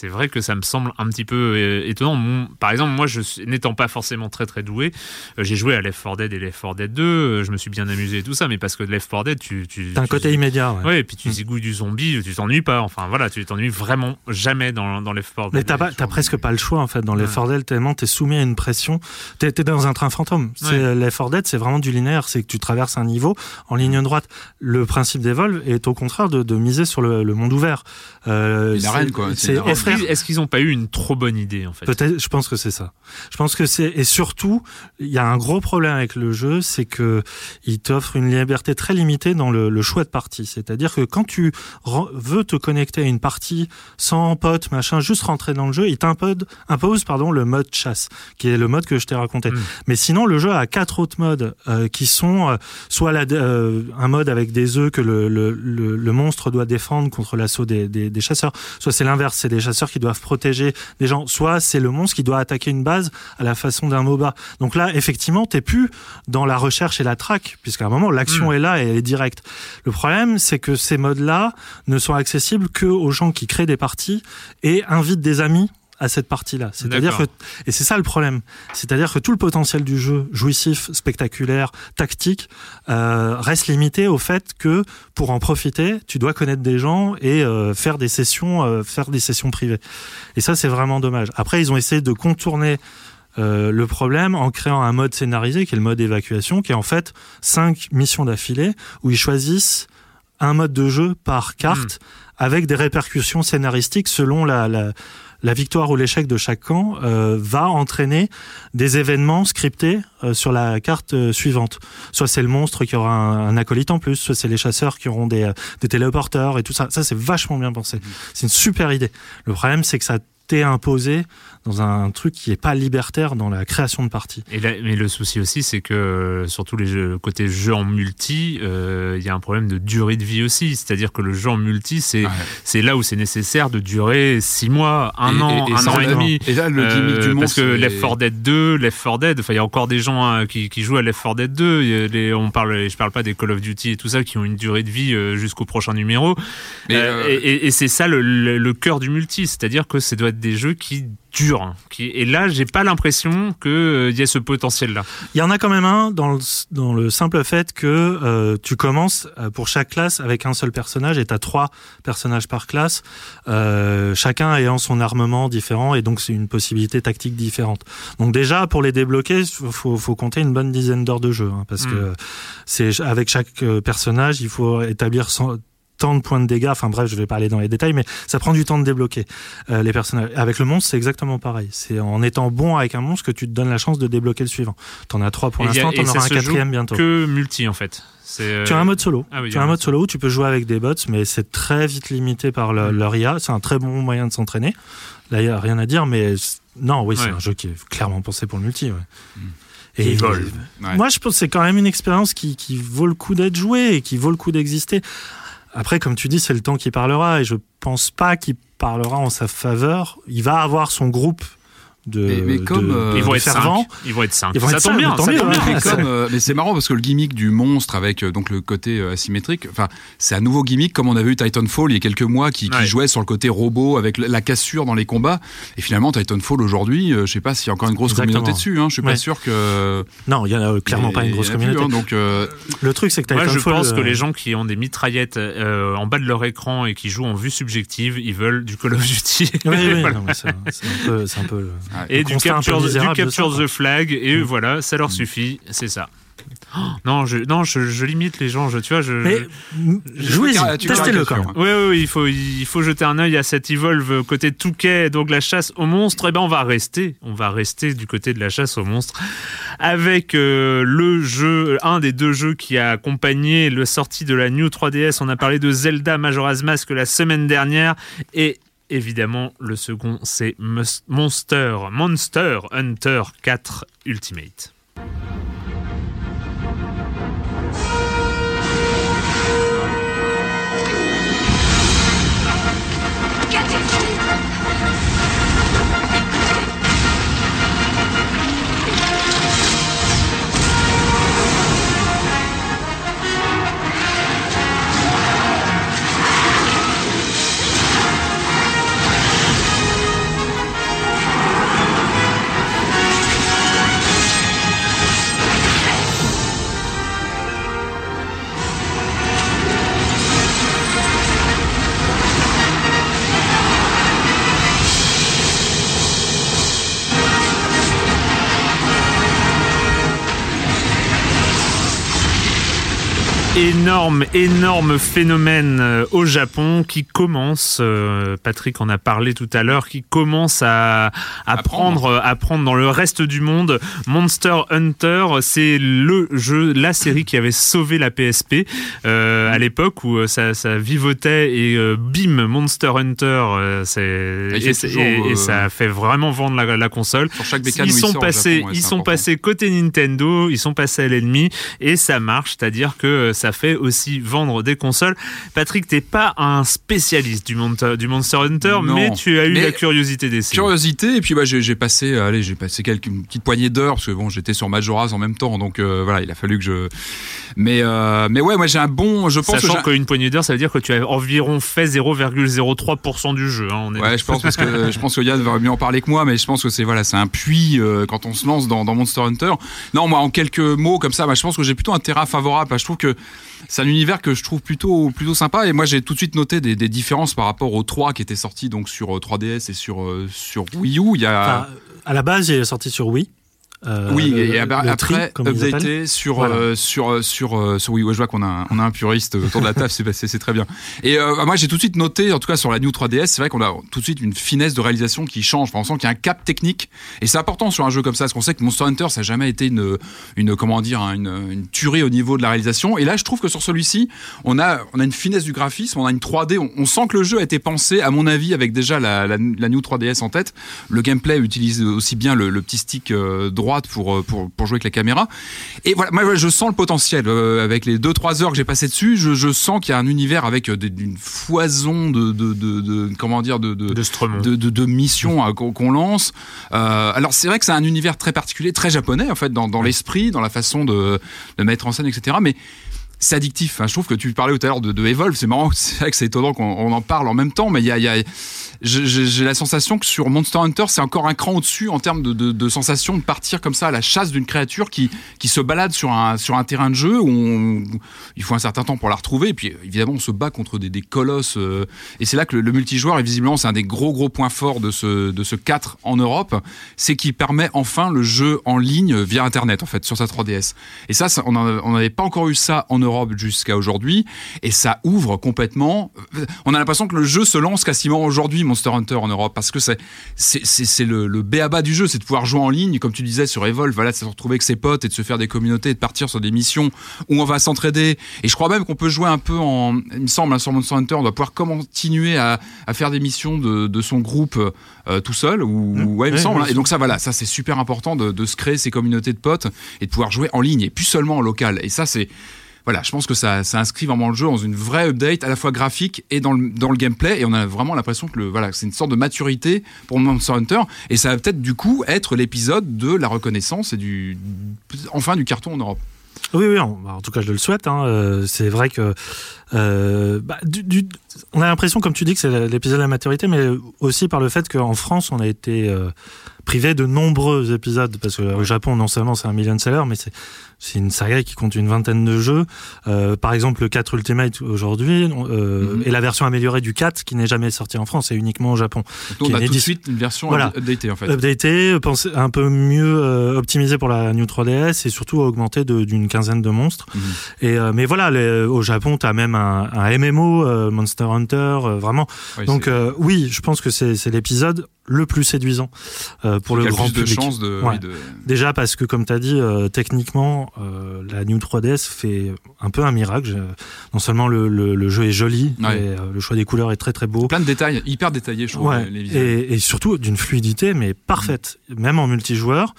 c'est vrai que ça me semble un petit peu euh, étonnant. par exemple, moi, je n'étant pas forcément très très doué, euh, j'ai joué à Left 4 Dead et Left 4 Dead 2. Euh, je me suis bien amusé et tout ça, mais parce que Left 4 Dead, tu, tu as un côté immédiat. Ouais. et puis tu mm. zigouilles du zombie, tu t'ennuies pas. Enfin voilà, tu t'ennuies vraiment jamais dans, dans Left 4 Dead. Mais t'as pas, presque pas le choix en fait dans Left 4 Dead tellement t'es soumis à une pression. T'es es dans un train fantôme. C'est Left 4 Dead, c'est vraiment du linéaire, c'est que tu traverses un niveau en ligne droite. Le principe d'Evolve est au contraire de, de miser sur le, le monde ouvert. Euh, une quoi. C'est est-ce qu'ils n'ont pas eu une trop bonne idée en fait Peut-être, je pense que c'est ça. Je pense que c'est et surtout, il y a un gros problème avec le jeu, c'est que il t'offre une liberté très limitée dans le, le choix de partie. C'est-à-dire que quand tu veux te connecter à une partie sans pote, machin, juste rentrer dans le jeu, il t'impose impose pardon le mode chasse, qui est le mode que je t'ai raconté. Mm. Mais sinon, le jeu a quatre autres modes euh, qui sont euh, soit la, euh, un mode avec des œufs que le, le, le, monstre doit défendre contre l'assaut des, des, des chasseurs, soit c'est l'inverse, c'est des chasseurs qui doivent protéger des gens, soit c'est le monstre qui doit attaquer une base à la façon d'un MOBA. Donc là, effectivement, t'es plus dans la recherche et la traque, puisqu'à un moment, l'action Mm. est là et elle est directe. Le problème, c'est que ces modes-là ne sont accessibles que aux gens qui créent des parties et invitent des amis à cette partie-là. C'est-à-dire que, et c'est ça le problème, c'est-à-dire que tout le potentiel du jeu, jouissif, spectaculaire, tactique, euh, reste limité au fait que pour en profiter, tu dois connaître des gens et euh, faire des sessions, euh, faire des sessions privées. Et ça, c'est vraiment dommage. Après, ils ont essayé de contourner euh, le problème en créant un mode scénarisé qui est le mode évacuation, qui est en fait cinq missions d'affilée où ils choisissent un mode de jeu par carte avec des répercussions scénaristiques selon la, la, la victoire ou l'échec de chaque camp euh, va entraîner des événements scriptés euh, sur la carte euh, suivante. Soit c'est le monstre qui aura un, un acolyte en plus, soit c'est les chasseurs qui auront des, euh, des téléporteurs et tout ça. Ça c'est vachement bien pensé. C'est une super idée. Le problème c'est que ça t'est imposé dans un truc qui est pas libertaire dans la création de parties. Et là- mais le souci aussi, c'est que euh, surtout les jeux, côté jeu en multi, euh, il y a un problème de durée de vie aussi. C'est-à-dire que le jeu en multi, c'est Ouais. c'est là où c'est nécessaire de durer six mois, un Et- an, et- et un ça, an et là, demi. Et là, le gimmick Euh, du monstre. parce que Left 4 Dead 2, Left 4 Dead, enfin il y a encore des gens hein, qui, qui jouent à Left 4 Dead 2. Il y a les- on parle, je parle pas des Call of Duty et tout ça qui ont une durée de vie euh, jusqu'au prochain numéro. Mais, Euh, euh, et et- et c'est ça le, le- le cœur du multi, c'est-à-dire que ça doit être des jeux qui durent. hein, Qui, et là, j'ai pas l'impression qu'il y ait ce potentiel-là. Il y en a quand même un dans le, dans le simple fait que euh, tu commences euh, pour chaque classe avec un seul personnage et tu as trois personnages par classe, euh, chacun ayant son armement différent et donc c'est une possibilité tactique différente. Donc déjà pour les débloquer, faut, faut compter une bonne dizaine d'heures de jeu hein, parce Mm. que c'est avec chaque euh, personnage il faut établir son tant de points de dégâts, enfin bref, je vais pas aller dans les détails, mais ça prend du temps de débloquer euh, les personnages. Avec le monstre, c'est exactement pareil. C'est en étant bon avec un monstre que tu te donnes la chance de débloquer le suivant. T'en as trois pour l'instant, t'en ça auras un se joue quatrième bientôt. Que multi en fait. Euh, Tu as un mode solo. Ah oui, tu a as un mode solo où tu peux jouer avec des bots, mais c'est très vite limité par le- leur IA. C'est un très bon moyen de s'entraîner. Là, il n'y a rien à dire, mais non, oui, c'est Ouais. un jeu qui est clairement pensé pour le multi. Ouais. Mm. Et Evolve. Ouais. Moi, je pense que c'est quand même une expérience qui, qui vaut le coup d'être jouée et qui vaut le coup d'exister. Après, comme tu dis, c'est le temps qui parlera et je pense pas qu'il parlera en sa faveur. Il va avoir son groupe de, Mais- mais comme, de- euh, Ils vont de être 5. fervents. Ils vont être 5. Ils vont ça être tombe cinq, bien. ça tombe ouais. bien. Mais, comme, euh, mais c'est marrant parce que le gimmick du monstre avec euh, donc le côté euh, asymétrique, enfin c'est un nouveau gimmick comme on avait eu Titanfall il y a quelques mois qui, qui Ouais. jouait sur le côté robot avec la cassure dans les combats. Et finalement Titanfall aujourd'hui, euh, je sais pas s'il y a encore une grosse Exactement. communauté dessus. Hein, je suis pas sûr que Non, il y en a euh, clairement pas une grosse a plus, communauté. hein, donc euh, Le truc, c'est que Moi, je Titanfall, pense que les gens qui ont des mitraillettes euh, en bas de leur écran et qui jouent en vue subjective, ils veulent du Call of Duty. Oui, oui, Voilà. un peu, c'est un peu le- et le du capture, du misérable de capture ça, the flag et Mm. voilà ça leur suffit c'est ça Oh, non je non je, je limite les gens je tu vois je, Mais je- jouez-y, testez-le quand même. Oui, oui, oui, il faut, il faut jeter un œil à cette Evolve côté Touquet, donc la chasse aux monstres. Et ben, on va rester, on va rester du côté de la chasse aux monstres avec euh, le jeu, un des deux jeux qui a accompagné la sortie de la New 3DS. On a parlé de Zelda Majora's Mask la semaine dernière et évidemment le second c'est Monster Hunter 4 Ultimate. Énorme, énorme phénomène euh, au Japon qui commence, euh, Patrick en a parlé tout à l'heure, qui commence à, à prendre. prendre, à prendre dans le reste du monde. Monster Hunter, c'est le jeu, la série qui avait sauvé la PSP euh, à l'époque où ça, ça vivotait et euh, bim, Monster Hunter, Et et, c'est c'est- toujours, et- et ça fait vraiment vendre la, la console sur chaque bécane ils il sont passés, Japon, ouais, ils sont important. passés côté Nintendo, ils sont passés à l'ennemi et ça marche, c'est-à-dire que ça fait aussi vendre des consoles. Patrick, t'es pas un spécialiste du, Monster, du Monster Hunter, Non. mais tu as eu la curiosité d'essayer. Curiosité, et puis bah, j'ai j'ai passé, allez, j'ai passé quelques une petite poignée d'heures parce que bon, j'étais sur Majora's en même temps, donc euh, voilà, il a fallu que je. Mais euh, mais ouais, moi j'ai un bon, je pense Sachant qu'une poignée d'heure, ça veut dire que tu as environ fait 0,03% du jeu. hein, on est Ouais, je pense parce que je pense que Yann va mieux en parler que moi, mais je pense que c'est voilà, c'est un puits euh, quand on se lance dans, dans Monster Hunter. Non, moi en quelques mots comme ça, bah, je pense que j'ai plutôt un terrain favorable. Bah, je trouve que c'est un univers que je trouve plutôt plutôt sympa et moi j'ai tout de suite noté des, des différences par rapport aux 3 qui étaient sortis donc sur euh, 3DS et sur euh, sur Wii U. Il y a Enfin, à la base, il est sorti sur Wii. Euh, oui, le- et ab- le après tri, updaté sur, Voilà. euh, sur euh, sur sur oui, ouais, je vois qu'on a un, on a un puriste autour de la table, c'est très bien. Et euh, moi j'ai tout de suite noté, en tout cas sur la New 3DS, c'est vrai qu'on a tout de suite une finesse de réalisation qui change. Enfin, on sent qu'il y a un cap technique et c'est important sur un jeu comme ça, parce qu'on sait que Monster Hunter ça n'a jamais été une une comment dire hein, une, une tuerie au niveau de la réalisation. Et là, je trouve que sur celui-ci, on a on a une finesse du graphisme, on a une 3D, on, on sent que le jeu a été pensé, à mon avis, avec déjà la, la, la New 3DS en tête. Le gameplay utilise aussi bien le, le petit stick euh, droite pour, euh, pour, pour jouer avec la caméra. Et voilà, moi je sens le potentiel. Euh, avec les 2-3 heures que j'ai passé dessus, je, je sens qu'il y a un univers avec euh, une foison de, de, de, de- comment dire, de, de, missions qu'on qu'on lance. Euh, alors c'est vrai que c'est un univers très particulier, très japonais en fait, dans, dans l'esprit, dans la façon de, de mettre en scène, etc. Mais c'est addictif. Hein. Je trouve que tu parlais tout à l'heure de, Evolve, c'est marrant, c'est vrai que c'est étonnant qu'on on en parle en même temps, mais il y a, y j'ai la sensation que sur Monster Hunter, c'est encore un cran au-dessus en termes de, de, de sensation de partir comme ça à la chasse d'une créature qui, qui se balade sur un, sur un terrain de jeu où il faut un certain temps pour la retrouver. Et puis évidemment, on se bat contre des, des colosses. euh, et c'est là que le, multijoueur, et visiblement, c'est un des gros gros points forts de ce, de ce 4 en Europe, c'est qu'il permet enfin le jeu en ligne via Internet, en fait, sur sa 3DS. Et ça, on n'avait pas encore eu ça en Europe jusqu'à aujourd'hui. Et ça ouvre complètement. On a l'impression que le jeu se lance quasiment aujourd'hui, Monster Hunter en Europe, parce que c'est c'est le, le béaba du jeu, c'est de pouvoir jouer en ligne, comme tu disais sur Evolve, voilà, de se retrouver avec ses potes et de se faire des communautés, et de partir sur des missions où on va s'entraider. Et je crois même qu'on peut jouer un peu en, il me semble, hein, sur Monster Hunter, on doit pouvoir continuer à, à faire des missions de, de son groupe euh, tout seul, ou ouais, il me semble. hein. Et donc ça, voilà, ça c'est super important de, de se créer ces communautés de potes et de pouvoir jouer en ligne et plus seulement en local. Et ça, c'est voilà, je pense que ça, ça inscrit vraiment le jeu dans une vraie update à la fois graphique et dans le, dans le gameplay. Et on a vraiment l'impression que le, voilà, c'est une sorte de maturité pour Monster Hunter. Et ça va peut-être du coup être l'épisode de la reconnaissance et du enfin du carton en Europe. Oui, oui, en, tout cas, je le souhaite. hein. Euh, c'est vrai que euh, bah, on a l'impression, comme tu dis, que c'est l'épisode de la maturité, mais aussi par le fait qu'en France, on a été euh, privé de nombreux épisodes, parce qu'au Japon, non seulement c'est un million seller, mais c'est c'est une saga qui compte une vingtaine de jeux. Euh, par exemple, le 4 Ultimate aujourd'hui, euh, Mhm. et la version améliorée du 4 qui n'est jamais sortie en France, c'est uniquement au Japon. Donc on a tout de suite une version Voilà. updatée en fait. Updaté, pensé, un peu mieux euh, optimisé pour la New 3DS et surtout augmenté de- d'une quinzaine de monstres. Mhm. Et euh, mais voilà, les- au Japon, tu as même un, un MMO, euh, Monster Hunter, euh, vraiment. Ouais, Donc euh, oui, je pense que c'est c'est l'épisode le plus séduisant euh, pour le grand de public. chances de, Ouais. de- Déjà parce que comme tu as dit, euh, techniquement, euh, la New 3DS fait un peu un miracle. Non seulement le, le- le jeu est joli, Ouais. et, euh, le choix des couleurs est très très beau. plein de détails, hyper détaillés, je trouve. Ouais, les- et surtout d'une fluidité mais parfaite, même en multijoueur.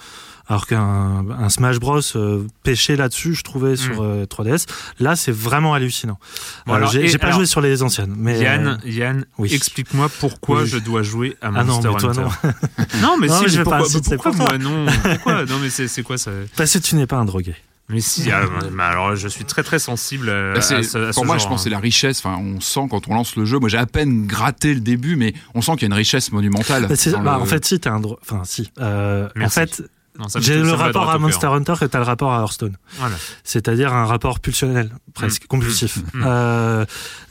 Alors qu'un un Smash Bros euh, pêchait là-dessus, je trouvais sur euh, 3DS. Là, c'est vraiment hallucinant. Bon, Euh, alors, j'ai pas alors, joué sur les anciennes, mais Yann, euh, Yann oui. explique-moi pourquoi Oui. je dois jouer à ah non, Monster mais toi Hunter. non, Non, mais Non, si, mais je mais vais pas pourquoi, pourquoi moi non Pourquoi? Non, mais c'est quoi ça? Parce que tu n'es pas un drogué. Mais si, ah, alors je suis très très sensible à, Bah, ce, à ce pour moi, genre, je pense c'est hein. la richesse. Enfin, on sent quand on lance le jeu. Moi, j'ai à peine gratté le début, mais on sent qu'il y a une richesse monumentale. Bah, bah, le- En fait, si t'es un drogué, enfin si. Euh, en fait, j'ai le rapport à. Monster Hunter et t'as le rapport à Hearthstone. Voilà. C'est-à-dire un rapport pulsionnel, presque Mm. compulsif. Mm. Euh,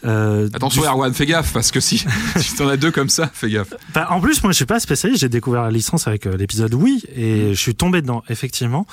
euh, Attention, du- Erwan, fais gaffe, parce que si, si t'en as deux comme ça, fais gaffe. Bah, en plus, moi, je suis pas spécialiste. J'ai découvert la licence avec euh, l'épisode Oui, et je suis tombé dedans, effectivement,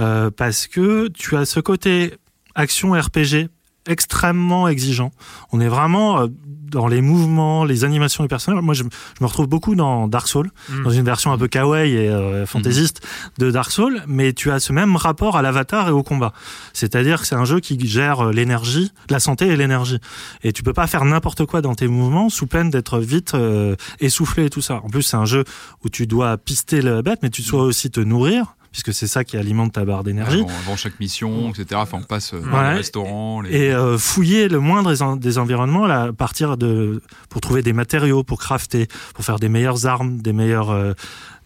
euh, parce que tu as ce côté action RPG extrêmement exigeant. On est vraiment euh, dans les mouvements, les animations des personnages. Moi, je, je me retrouve beaucoup dans Dark Souls, Mm. dans une version un peu kawaii et euh, fantaisiste de Dark Souls, mais tu as ce même rapport à l'avatar et au combat. C'est-à-dire que c'est un jeu qui gère euh, l'énergie, la santé et l'énergie. Et tu peux pas faire n'importe quoi dans tes mouvements sous peine d'être vite euh, essoufflé et tout ça. En plus, c'est un jeu où tu dois pister la bête, mais tu dois aussi te nourrir puisque c'est ça qui alimente ta barre d'énergie. Avant, avant chaque mission, etc. Enfin, on passe euh, Ouais. les restaurants. Les... Et euh, fouiller le moindre des, en- des environnements là, à partir de pour trouver des matériaux, pour crafter, pour faire des meilleures armes, des meilleures euh,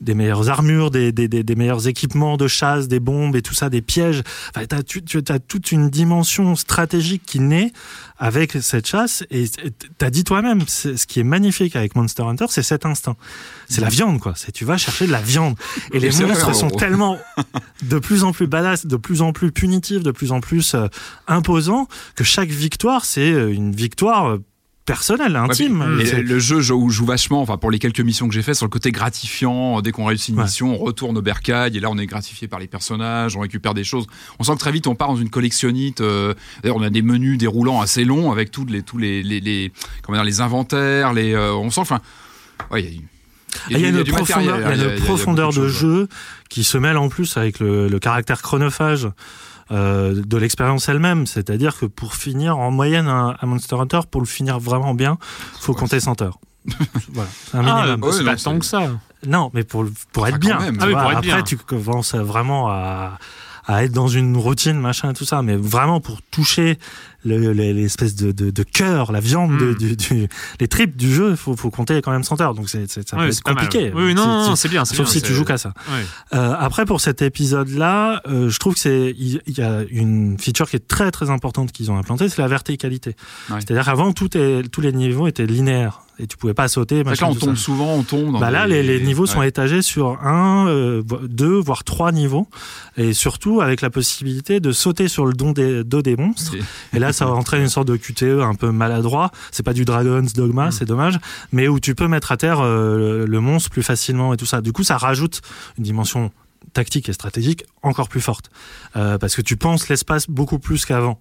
des meilleures armures, des, des, des, des meilleurs équipements de chasse, des bombes et tout ça, des pièges. Enfin, t'as, tu, tu as toute une dimension stratégique qui naît avec cette chasse. Et t'as dit toi-même, ce qui est magnifique avec Monster Hunter, c'est cet instinct. C'est la viande, quoi. C'est tu vas chercher de la viande. Et les vrai, monstres sont tellement de plus en plus badass, de plus en plus punitifs, de plus en plus euh, imposants que chaque victoire, c'est euh, une victoire euh, personnelle, intime. Ouais, le jeu joue, joue vachement, enfin pour les quelques missions que j'ai fait, sur le côté gratifiant. Dès qu'on réussit une Ouais. mission, on retourne au bercail et là on est gratifié par les personnages, on récupère des choses. On sent que très vite on part dans une collectionnite. euh, on a des menus déroulants assez longs avec tous les tous les les, les comment dire les inventaires, les euh, on sent enfin ouais, il y a, Il y a du- une profondeur, de, jeu qui se mêle en plus avec le, le caractère chronophage euh, de l'expérience elle-même. C'est-à-dire que pour finir en moyenne un, un Monster Hunter, pour le finir vraiment bien, faut Ouais, compter 100 heures. voilà, c'est un Ah, minimum. c'est Ouais, pas non, tant que ça. Non, mais pour, pour être bien. Ah oui, pour être Après, bien. tu commences vraiment à, à être dans une routine, machin et tout ça. Mais vraiment pour toucher le- le- l'espèce de, de, de cœur, la viande, de- Mm. du, du- les tripes du jeu, il faut, faut compter quand même 100 heures. Donc c'est, ça peut être compliqué. Oui, non, c'est bien. Sauf bien, si tu joues qu'à ça. Euh, après, pour cet épisode-là, euh, je trouve que c'est il y a une feature qui est très très importante qu'ils ont implantée, c'est la verticalité. C'est-à-dire qu'avant, tout est, tous les niveaux étaient linéaires et tu pouvais pas sauter. Machin, là on ça. tombe souvent, on tombe. Dans Bah là, les, niveaux sont étagés sur un, euh, deux, voire trois niveaux, et surtout avec la possibilité de sauter sur le don des, dos des monstres. Et là, ça entraîne une sorte de QTE un peu maladroit. C'est pas du Dragon's Dogma, Mm. c'est dommage, mais où tu peux mettre à terre euh, le, le monstre plus facilement et tout ça. Du coup, ça rajoute une dimension tactique et stratégique encore plus forte, Euh, parce que tu penses l'espace beaucoup plus qu'avant.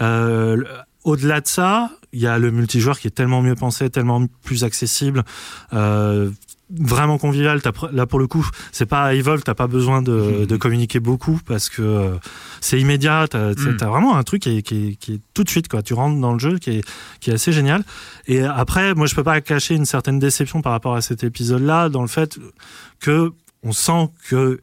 Euh, au-delà de ça, il y a le multijoueur qui est tellement mieux pensé, tellement plus accessible. Euh, vraiment convivial. Là pour le coup c'est pas Evolve t'as pas besoin de, Mhm. de communiquer beaucoup parce que euh, c'est immédiat. T'as t'as- vraiment un truc qui est, qui, est, qui est tout de suite quoi. Tu rentres dans le jeu qui est, qui est assez génial. Et après moi je peux pas cacher une certaine déception par rapport à cet épisode là dans le fait que on sent que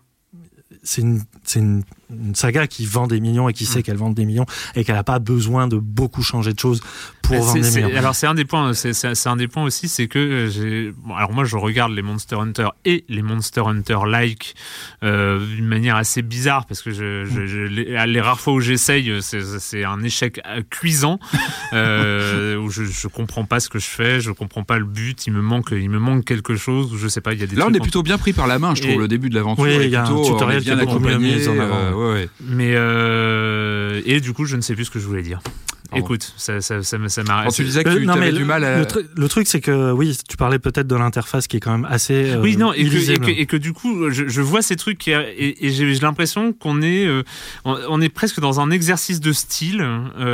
c'est une, c'est une, une saga qui vend des millions et qui sait qu'elle vend des millions et qu'elle n'a pas besoin de beaucoup changer de choses pour vendre des millions. alors c'est un des points, c'est- un des points aussi, c'est que euh, j'ai. bon, alors moi je regarde les Monster Hunter et les Monster Hunter like euh, d'une manière assez bizarre parce que je, je- je- les, les rares fois où j'essaye, c'est c'est un échec euh, cuisant euh, où je, je comprends pas ce que je fais, je comprends pas le but, il me manque, il me manque quelque chose, je sais pas, il y a des. Là, on est en- plutôt bien pris par la main, je trouve. Et- Le début de l'aventure Oui, est il y a un plutôt, on tutoriel bien qui est beaucoup mieux accompagné. mis en avant. euh, ouais. Mais euh, et du coup je ne sais plus ce que je voulais dire. Pardon. Écoute, ça, ça, ça, ça m'a. Quand tu disais que Euh, tu non, mais avais le, du mal à. le, tru- le truc, c'est que oui, tu parlais peut-être de l'interface qui est quand même assez. euh, Oui, non, et que, et, que, et que du coup, je, je vois ces trucs et, et j'ai l'impression qu'on est, euh, on, on est presque dans un exercice de style,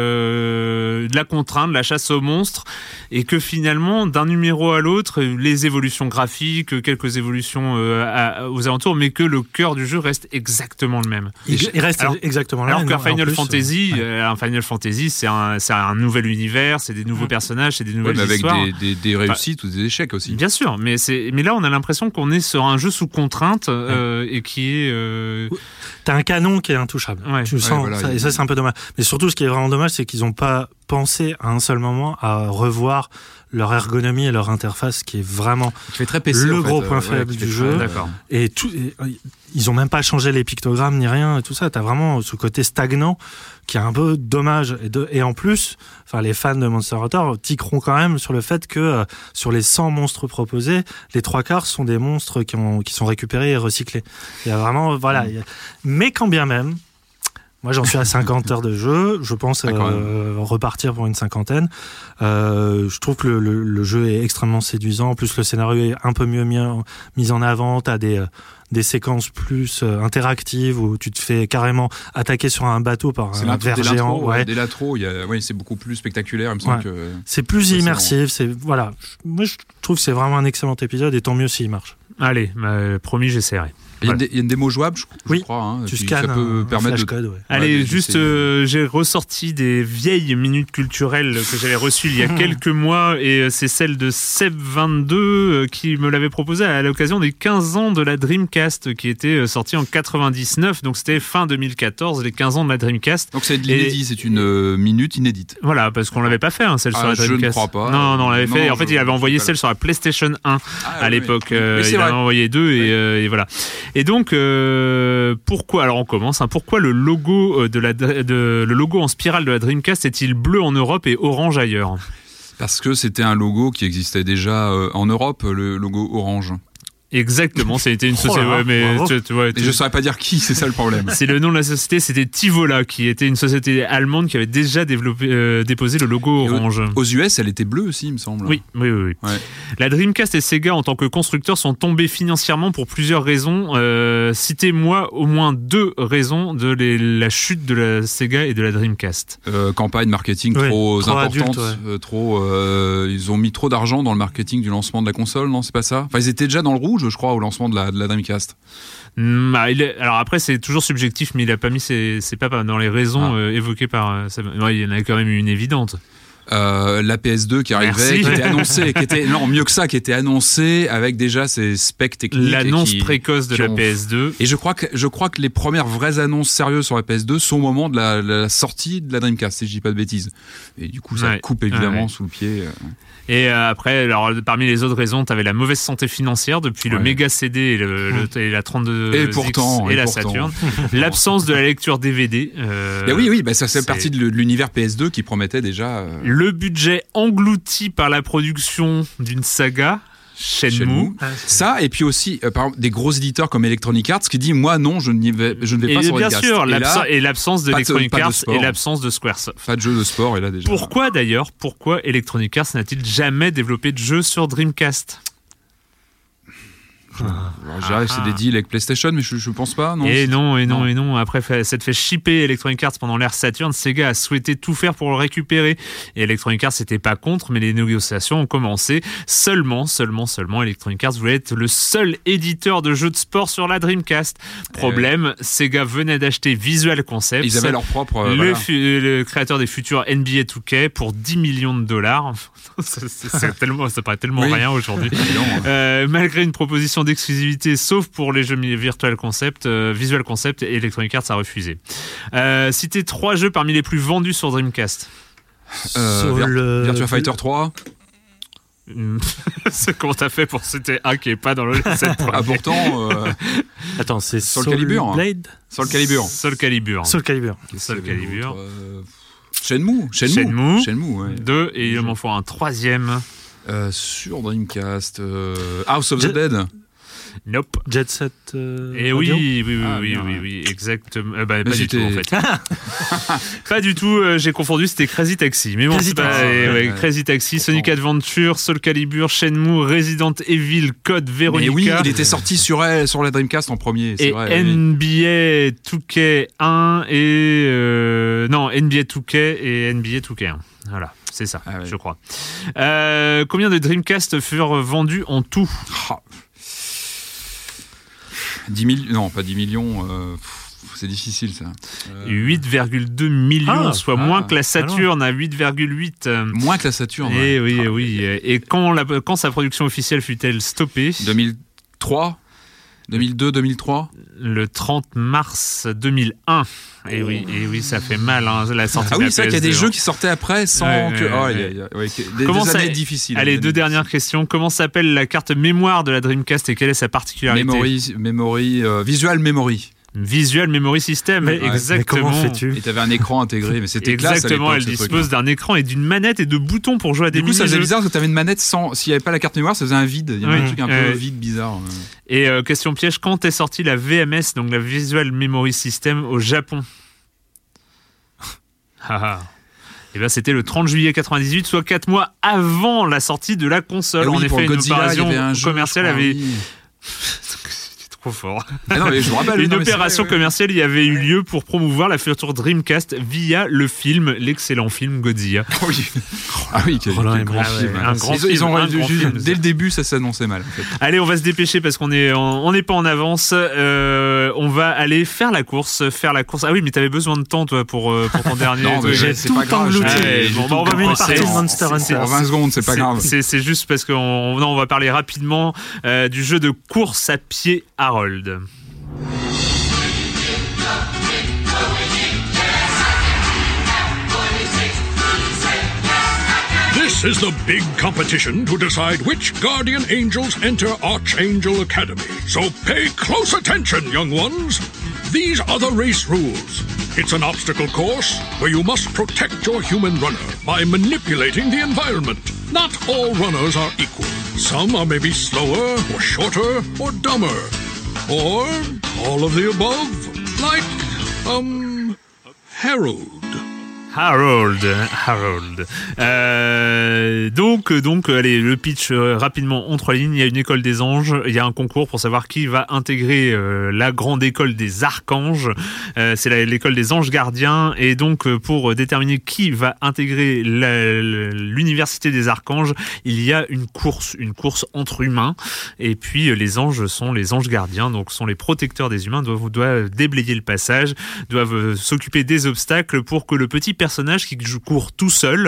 euh, de la contrainte, de la chasse aux monstres, et que finalement, d'un numéro à l'autre, les évolutions graphiques, quelques évolutions euh, à- aux alentours, mais que le cœur du jeu reste exactement le même. il, il reste Alors- exactement là. Alors et qu'un Final plus, Fantasy, un Final Fantasy, c'est un, c'est un nouvel univers, c'est des nouveaux Mm. personnages, c'est des Ouais, nouvelles mais avec histoires. des, des, des réussites ou des échecs aussi. Bien sûr, mais c'est mais là on a l'impression qu'on est sur un jeu sous contrainte euh, et qui est euh, T'as un canon qui est intouchable. Ouais. tu le sens. voilà, ça- il- et ça, c'est un peu dommage. Mais surtout, ce qui est vraiment dommage, c'est qu'ils n'ont pas pensé à un seul moment à revoir leur ergonomie et leur interface, qui est vraiment Qui fait très PC. Le en fait, gros euh, point ouais, faible du jeu. très- et tout. et, euh, ils ont même pas changé les pictogrammes ni rien et tout ça. T'as vraiment ce côté stagnant qui est un peu dommage. Et, de, et en plus, enfin, les fans de Monster Hunter tiqueront quand même sur le fait que euh, sur les 100 monstres proposés, les trois quarts sont des monstres qui, ont, qui sont récupérés et recyclés. Il y a vraiment, voilà. a- Mais quand bien même. Moi, j'en suis à 50 heures de jeu. Je pense Ah, euh, repartir pour une cinquantaine. Euh, je trouve que le, le- le jeu est extrêmement séduisant. En plus, le scénario est un peu mieux mis en, mis en avant. T'as des euh, des séquences plus euh, interactives où tu te fais carrément attaquer sur un bateau par un l'intro ver dès géant. Ouais. ouais, dès l'intro, il y a- ouais, c'est beaucoup plus spectaculaire. Il me semble Ouais. que. C'est plus immersif. C'est voilà. Je- Moi, je trouve que c'est vraiment un excellent épisode et tant mieux s'il marche. Allez, bah, promis, j'essaierai. Il y, a une dé- il y a une démo jouable, je, je Oui, crois. hein, Tu scannes ça peut un, permettre de. flashcode, ouais. Allez, Ouais, juste, euh, j'ai ressorti des vieilles minutes culturelles que j'avais reçues il y a quelques mois, et euh, c'est celle de Seb22 euh, qui me l'avait proposé à l'occasion des 15 ans de la Dreamcast, qui était sortie en 99, donc c'était fin 2014, les 15 ans de la Dreamcast. Donc c'est de Et- l'inédit, c'est une minute inédite. Voilà, parce qu'on l'avait pas fait, hein, celle Ah, sur la je ne Dreamcast. crois pas. Non, non, on l'avait Non, fait. En fait, il avait envoyé celle sur la PlayStation 1 Ah, à oui, l'époque. oui. euh, il en a envoyé deux euh, et voilà. Et donc, euh, pourquoi Alors, on commence. hein, pourquoi le logo euh, de la de, le logo en spirale de la Dreamcast est-il bleu en Europe et orange ailleurs? Parce que c'était un logo qui existait déjà euh, en Europe, le logo orange. Exactement. C'était une Oh société. là là, ouais, mais tu- tu tu- je saurais pas dire qui, c'est ça le problème. c'est le nom de la société. C'était Tivola, qui était une société allemande qui avait déjà développé, euh, déposé le logo orange. Aux US, elle était bleue aussi, il me semble. Oui, oui, oui. oui. Ouais. La Dreamcast et Sega en tant que constructeurs sont tombés financièrement pour plusieurs raisons. Euh, Citez-moi au moins deux raisons de les- la chute de la Sega et de la Dreamcast. Euh, campagne marketing trop, trop importante, adulte, ouais. euh, trop. euh, ils ont mis trop d'argent dans le marketing du lancement de la console, non C'est pas ça? Enfin, ils étaient déjà dans le rouge, je crois, au lancement de la, de la Dreamcast. Hmm, ah, est- alors après, c'est toujours subjectif, mais il a pas mis ses, ses dans les raisons Ah. euh, évoquées par. euh, Seb. Ouais, il y en a quand même une évidente. Euh, la PS2 qui arrivait, Merci. qui était annoncée, qui était non mieux que ça, qui était annoncée avec déjà ses specs techniques. L'annonce précoce de la ont- PS2. Et je crois que je crois que les premières vraies annonces sérieuses sur la PS2 sont au moment de la, la sortie de la Dreamcast, si je dis pas de bêtises. Et du coup, ça Ouais. coupe évidemment ouais. sous le pied. Et euh, après, alors parmi les autres raisons, tu avais la mauvaise santé financière depuis le méga CD et, le, le- et la 32 Et pourtant, et, et la pourtant. Saturn. L'absence de la lecture DVD. euh, oui, oui, bah, ça fait c'est- partie de l'univers PS2 qui promettait déjà. euh, Le budget englouti par la production d'une saga, Shenmue. Shenmue. Ah, Ça, et puis aussi, euh, par exemple, des gros éditeurs comme Electronic Arts qui dit Moi, non, je, n'y vais, je ne vais Et pas sur bien Dreamcast. sûr, Et l'absence- et l'absence de Arts et l'absence de Squaresoft. pas de jeu de sport, et là déjà. Pourquoi d'ailleurs, pourquoi Electronic Arts n'a-t-il jamais développé de jeu sur Dreamcast Alors, je dirais que c'est des deals avec PlayStation, mais je, je pense pas, non Et non, et non, Non. et non. Après, ça te fait shipper Electronic Arts pendant l'ère Saturn. Sega a souhaité tout faire pour le récupérer. Et Electronic Arts n'était pas contre, mais les négociations ont commencé. Seulement, seulement, seulement, Electronic Arts voulait être le seul éditeur de jeux de sport sur la Dreamcast. Problème, Sega venait d'acheter Visual Concepts. Ils avaient leur propre. euh, le, voilà. le créateur des futurs NBA 2K pour 10 millions de dollars. C'est tellement, ça paraît tellement Oui. rien aujourd'hui. Évidemment. Euh, malgré une proposition d'exclusivité, sauf pour les jeux Virtual Concept, euh, Visual Concept et Electronic Arts a refusé. Euh, citez trois jeux parmi les plus vendus sur Dreamcast. Euh, le- Virtua Fighter 3. Hmm. C'est comment t'as fait pour citer un qui est pas dans le set Ah, pourtant, euh, Attends, c'est Soul Soul Calibur, hein. Blade Soul Calibur. Soul Calibur. Soul Calibur. Soul Calibur. euh, Shenmue. Shenmue. Shenmue. Shenmue, ouais. Deux, et il m'en faut un troisième. Euh, sur Dreamcast. euh, House of Je- the Dead. Nope. Jet Set. euh, Et oui, Radio oui, oui, Ah, oui, oui, ouais. oui, exactement. Euh, bah, Mais pas du tout, en fait. pas du tout, euh, j'ai confondu, c'était Crazy Taxi. Mais bon, Crazy c'est pas- Taxi, euh, ouais, ouais, ouais. Crazy Taxi, Sonic. Adventure, Soul Calibur, Shenmue, Resident Evil, Code Mais Veronica. oui, il était sorti sur, elle, sur la Dreamcast en premier. Et vrai. oui. NBA 2K1 et euh, non NBA 2K et NBA 2K1. Voilà, c'est ça, Ah ouais. je crois. Euh, combien de Dreamcast furent vendus en tout? Ah. 10 millions. Non, pas 10 millions. euh, c'est difficile ça. Euh, 8,2 millions, Ah, soit ah, moins que la alors. Saturn à 8,8. euh, Moins que la Saturn. Et ouais. oui, Ah, oui. Et quand, la- quand sa production officielle fut-elle stoppée? 2003 2002, 2003 Le 30 mars 2001. Et oui, et oui, ça fait mal, hein, la sortie Ah de oui, c'est vrai qu'il y a des PS2. jeux qui sortaient après sans Ouais, que. oh, ouais. il y a- il y a- ouais, des, Comment des ça- années difficiles. Allez, deux dernières questions. Comment s'appelle la carte mémoire de la Dreamcast et quelle est sa particularité Memory, memory euh, Visual Memory. Visual Memory System, Mais- exactement. Mais comment fais-tu Et t'avais un écran intégré, mais c'était classe. à Exactement, l'époque, elle dispose d'un écran et d'une manette et de boutons pour jouer à des Du coup, ça faisait bizarre parce que t'avais une manette sans. S'il n'y avait pas la carte mémoire, ça faisait un vide. Il y avait Oui, un truc un euh, peu vide, bizarre. Et euh, question piège, quand est sortie la VMS, donc la Visual Memory System, au Japon? Ah, ah. Eh bien, c'était le 30 juillet 98, soit 4 mois avant la sortie de la console. Ah oui, en effet, une Godzilla, opération avait un jeu, commerciale crois, avait. oui. trop fort. Ah non, mais je vous rappelle, Une non, opération vrai, commerciale y avait eu lieu pour promouvoir la future Dreamcast via le film, l'excellent film Godzilla. Oui. Ah oui, quel, Roland Ah un grand ils, ils film, ont un dès- grand film, dès le début, ça s'annonçait mal. En fait. Allez, on va se dépêcher parce qu'on est en- on n'est pas en avance. Euh, on va aller faire la course, faire la course. Ah oui, mais t'avais besoin de temps toi pour euh, pour ton dernier. Non, mais J'ai c'est tout pas le temps. Ouais, bon, tout bah, on va mettre partie Monster Hunter. En 20 secondes, c'est pas grave. C'est juste parce qu'on non, on va parler rapidement euh, du jeu de course à pied Harold. This is the big competition to decide which guardian angels enter Archangel Academy. So pay close attention, young ones. These are the race rules. It's an obstacle course where you must protect your human runner by manipulating the environment. Not all runners are equal. Some are maybe slower, or shorter, or dumber. Or all of the above. Like, um, Harold. Harold, Harold. Euh, donc, donc, allez, le pitch euh, rapidement en trois lignes. Il y a une école des anges. Il y a un concours pour savoir qui va intégrer euh, la grande école des archanges. Euh, c'est l'école des anges gardiens. Et donc, euh, pour déterminer qui va intégrer l'université des archanges, il y a une course, une course entre humains. Et puis, euh, les anges sont les anges gardiens, donc sont les protecteurs des humains. Doivent, doivent déblayer le passage, doivent euh, s'occuper des obstacles pour que le petit personnage qui court tout seul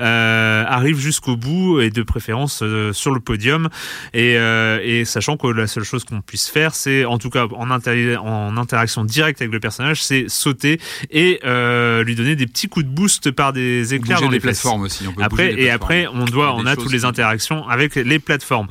euh, arrive jusqu'au bout et de préférence euh, sur le podium. Et, euh, et sachant que la seule chose qu'on puisse faire, c'est en tout cas en, inter- en interaction directe avec le personnage, c'est sauter et euh, lui donner des petits coups de boost par des éclairs dans les plateformes aussi. On peut Après les et plateformes. après, on doit, on a toutes les interactions avec les plateformes.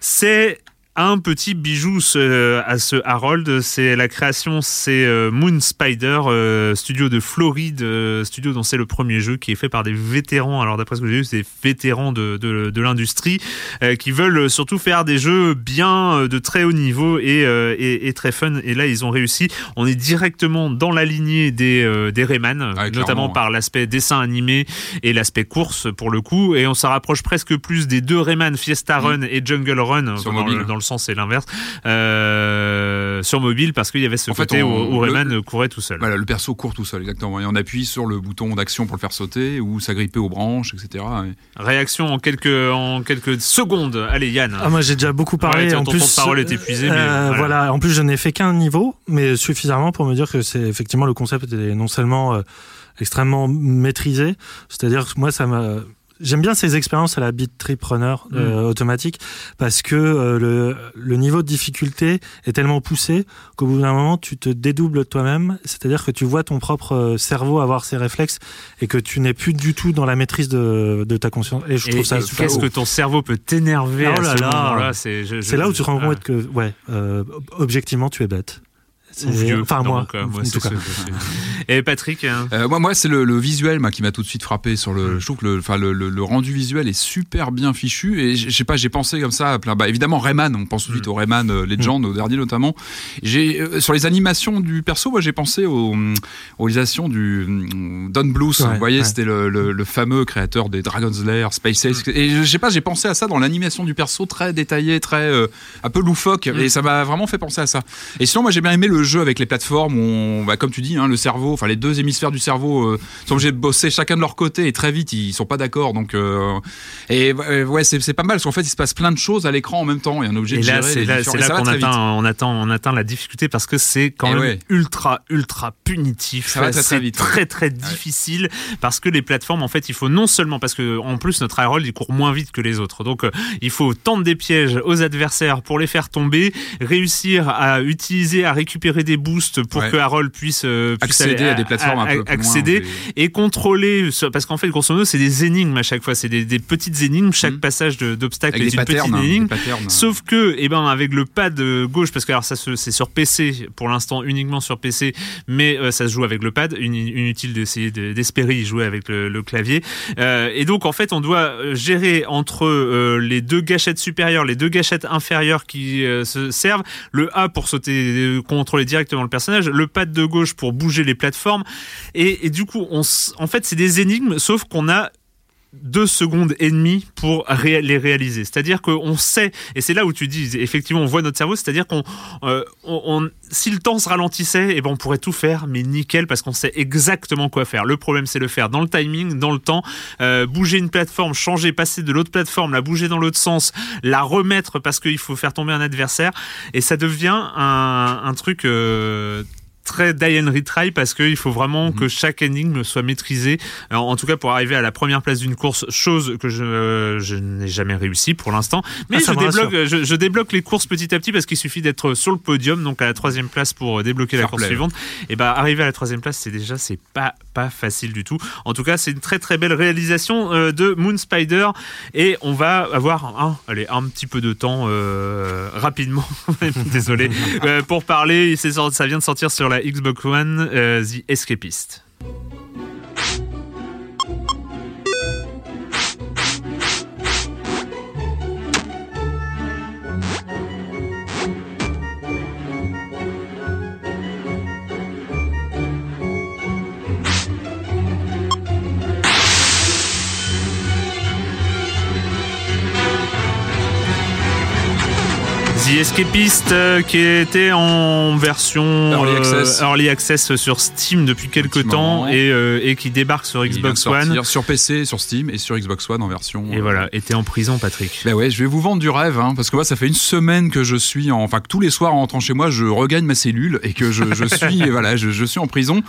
C'est un petit bijou ce- à ce Harold, c'est la création, c'est euh, Moon Spider, euh, studio de Floride, euh, studio dont c'est le premier jeu qui est fait par des vétérans. Alors d'après ce que j'ai vu, c'est des vétérans de, de, de l'industrie euh, qui veulent surtout faire des jeux bien euh, de très haut niveau et, euh, et, et très fun. Et là, ils ont réussi. On est directement dans la lignée des, euh, des Rayman, Ouais, notamment par l'aspect dessin animé et l'aspect course pour le coup. Et on s'en rapproche presque plus des deux Rayman, Fiesta Run et Jungle Run, Sur dans, mobile. le, dans le sens c'est l'inverse, euh, sur mobile parce qu'il y avait ce En fait, côté on- où, où le- Rayman courait tout seul. Voilà, le perso court tout seul, exactement. Et on appuie sur le bouton d'action pour le faire sauter ou s'agripper aux branches, etc. Et- Réaction en quelques, en quelques secondes. Allez Yann. Ah, moi j'ai déjà beaucoup parlé. Ouais, ton en temps plus, de parole est épuisé, mais euh, voilà. voilà. En plus, je n'ai fait qu'un niveau, mais suffisamment pour me dire que c'est effectivement le concept est non seulement euh, extrêmement maîtrisé, c'est-à-dire que moi ça m'a J'aime bien ces expériences à la beat trip runner euh, automatique parce que euh, le, le niveau de difficulté est tellement poussé qu'au bout d'un moment tu te dédoubles toi-même, c'est-à-dire que tu vois ton propre euh, cerveau avoir ses réflexes et que tu n'es plus du tout dans la maîtrise de, de ta conscience. Et je Et- trouve ça qu'est-ce que ton cerveau peut t'énerver Oh à là là. moment-là? C'est là où tu te rends ah. compte que, ouais, euh, objectivement, tu es bête. C'est- Ou vieux, Enfin, moi, moi, en c'est tout cas. ce- Et Patrick hein Euh, moi, moi c'est le, le visuel moi, qui m'a tout de suite frappé. Sur le, je trouve que le, enfin, le, le- le rendu visuel est super bien fichu. Et je sais pas, j'ai pensé comme ça à plein. Bah, évidemment, Rayman, on pense tout de suite au Rayman euh, Legend, au dernier notamment. J'ai euh, Sur les animations du perso, moi, j'ai pensé aux, aux réalisations du hum, Don Bluth. Ouais, Vous voyez, ouais. c'était le, le- le fameux créateur des Dragon's Lair, Space Ace. Et je sais pas, j'ai pensé à ça dans l'animation du perso, très détaillé, très euh, un peu loufoque. Et ça m'a vraiment fait penser à ça. Et sinon, moi, j'ai bien aimé le jeu avec les plateformes. On, bah, comme tu dis, hein, le cerveau, enfin les deux hémisphères du cerveau euh, sont obligés de bosser chacun de leur côté et très vite ils sont pas d'accord. Donc euh, et euh, ouais, c'est c'est pas mal parce qu'en fait il se passe plein de choses à l'écran en même temps et on est obligé Et de là, gérer c'est là, là qu'on atteint, on atteint, on atteint la difficulté parce que c'est quand Et même ouais. ultra, ultra punitif. Ça va très, très vite, très, très difficile parce que les plateformes, en fait, il faut non seulement parce que en plus notre Harold il court moins vite que les autres, donc euh, il faut tendre des pièges aux adversaires pour les faire tomber, réussir à utiliser, à récupérer des boosts pour Ouais. que Harold puisse, euh, puisse Accéder aller à des plateformes un peu plus loin, accéder et contrôler ce- parce qu'en fait grosso modo c'est des énigmes à chaque fois, c'est des, des petites énigmes, chaque Mhm. passage d'obstacle est des une petite énigme. Sauf que, eh ben, avec le pad euh, gauche, parce que alors ça c'est sur PC pour l'instant uniquement sur PC, mais euh, ça se joue avec le pad. Inutile d'essayer de- d'espérer y jouer avec le, le clavier. Euh, et donc en fait, on doit gérer entre les deux gâchettes supérieures, les deux gâchettes inférieures qui se servent, le A pour sauter, euh, directement le personnage, le pad de gauche pour bouger les plateformes. Et, et du coup, on, en fait, c'est des énigmes, sauf qu'on a deux secondes et demie pour les réaliser. C'est-à-dire qu'on sait, et c'est là où tu dis, effectivement, on voit notre cerveau, c'est-à-dire qu'on, euh, si le temps se ralentissait, et eh ben on pourrait tout faire, mais nickel, parce qu'on sait exactement quoi faire. Le problème, c'est le faire dans le timing, dans le temps, euh, bouger une plateforme, changer, passer de l'autre plateforme, la bouger dans l'autre sens, la remettre parce qu'il faut faire tomber un adversaire, et ça devient un, un truc euh, très die and retry parce qu'il faut vraiment mhm. que chaque énigme soit maîtrisé. en tout cas, pour arriver à la première place d'une course, chose que je, je n'ai jamais réussi pour l'instant. Mais ah, je, débloque, je, débloque les courses petit à petit parce qu'il suffit d'être sur le podium, donc à la troisième place pour débloquer la course suivante. Et bah, arriver à la troisième place, c'est déjà, c'est pas, pas facile du tout. En tout cas, c'est une très très belle réalisation euh, de Moon Spider et on va avoir un, allez, un petit peu de temps euh, rapidement, désolé, euh, pour parler. Ça vient de sortir sur la Xbox One, uh, The Escapist. The Escapist euh, qui était en version Early euh, Access. sur Steam depuis quelques temps et, euh, et, qui débarque sur Xbox One. Sur PC, sur Steam et sur Xbox One en version. Et voilà, était en prison, Patrick. Ben ouais, je vais vous vendre du rêve, hein, parce que moi, ça fait une semaine que je suis, en, enfin que tous les soirs en rentrant chez moi, je regagne ma cellule et que je, je suis, voilà, je, je, suis en prison.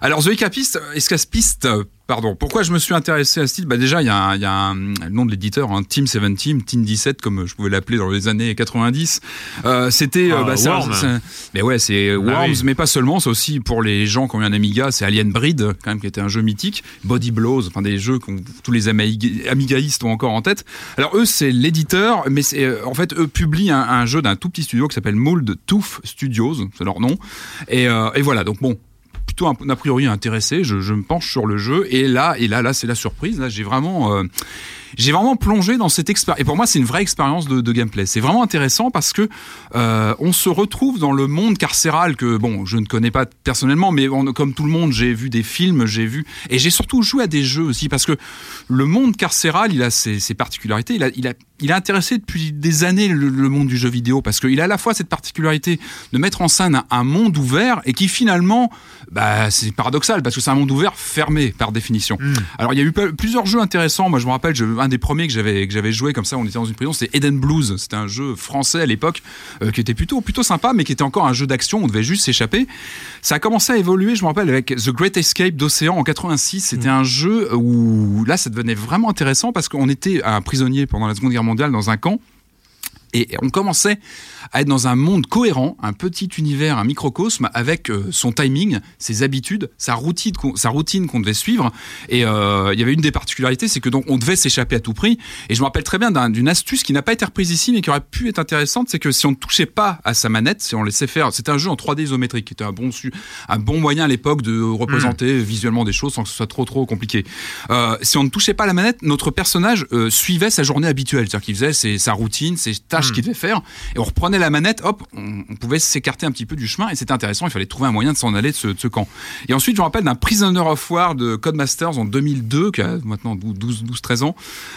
Alors The Escapist, Escapist Pardon. Pourquoi je me suis intéressé à ce titre? Bah Déjà, il y a, un, y a un, le nom de l'éditeur, hein, Team 17, Team 17, comme je pouvais l'appeler dans les années 90. Euh, C'était... Euh, ah, bah, ça, mais ouais, c'est bah Worms, mais pas seulement. C'est aussi pour les gens qui ont eu un Amiga, c'est Alien Breed, quand même, qui était un jeu mythique. Body Blows, enfin des jeux que tous les amigaïstes ont encore en tête. Alors eux, c'est l'éditeur, mais c'est euh, en fait, eux publient un, un jeu d'un tout petit studio qui s'appelle Mold Tooth Studios, c'est leur nom. Et, euh, et voilà, donc bon, un, a priori intéressé. Je, je, me penche sur le jeu et là, et là, là, c'est la surprise. Là, j'ai vraiment, euh, j'ai vraiment plongé dans cette expérience. Et pour moi, c'est une vraie expérience de, de gameplay. C'est vraiment intéressant parce que euh, on se retrouve dans le monde carcéral que bon, je ne connais pas personnellement, mais comme tout le monde, j'ai vu des films, j'ai vu et j'ai surtout joué à des jeux aussi parce que le monde carcéral, il a ses, ses particularités. Il a, il a, il a intéressé depuis des années le, le monde du jeu vidéo parce qu'il a à la fois cette particularité de mettre en scène un, un monde ouvert et qui finalement, bah, c'est paradoxal parce que c'est un monde ouvert fermé par définition. Hmm. Alors il y a eu plusieurs jeux intéressants. Moi, je me rappelle, je, un des premiers que j'avais que j'avais joué comme ça, on était dans une prison, c'était Eden Blues. C'était un jeu français à l'époque euh, qui était plutôt plutôt sympa, mais qui était encore un jeu d'action. On devait juste s'échapper. Ça a commencé à évoluer. Je me rappelle avec The Great Escape d'Océan en 86. C'était hmm. un jeu où là, ça devenait vraiment intéressant parce qu'on était un prisonnier pendant la Seconde Guerre mondiale dans un camp et on commençait à être dans un monde cohérent, un petit univers, un microcosme avec euh, son timing, ses habitudes, sa routine, sa routine qu'on devait suivre. Et euh, il y avait une des particularités, c'est que donc on devait s'échapper à tout prix. Et je me rappelle très bien d'une astuce qui n'a pas été reprise ici, mais qui aurait pu être intéressante, c'est que si on ne touchait pas à sa manette, si on laissait faire, c'était un jeu en 3D isométrique, qui était un bon un bon moyen à l'époque de représenter mmh. visuellement des choses sans que ce soit trop trop compliqué. Euh, si on ne touchait pas à la manette, notre personnage euh, suivait sa journée habituelle, c'est-à-dire qu'il faisait ses, sa routine, ses tâches mmh. qu'il devait faire, et on reprenait la manette, hop, on, pouvait s'écarter un petit peu du chemin et c'était intéressant. Il fallait trouver un moyen de s'en aller de ce, camp. Et ensuite, je me rappelle d'un Prisoner of War de Codemasters en 2002, qui a maintenant 12-13 ans,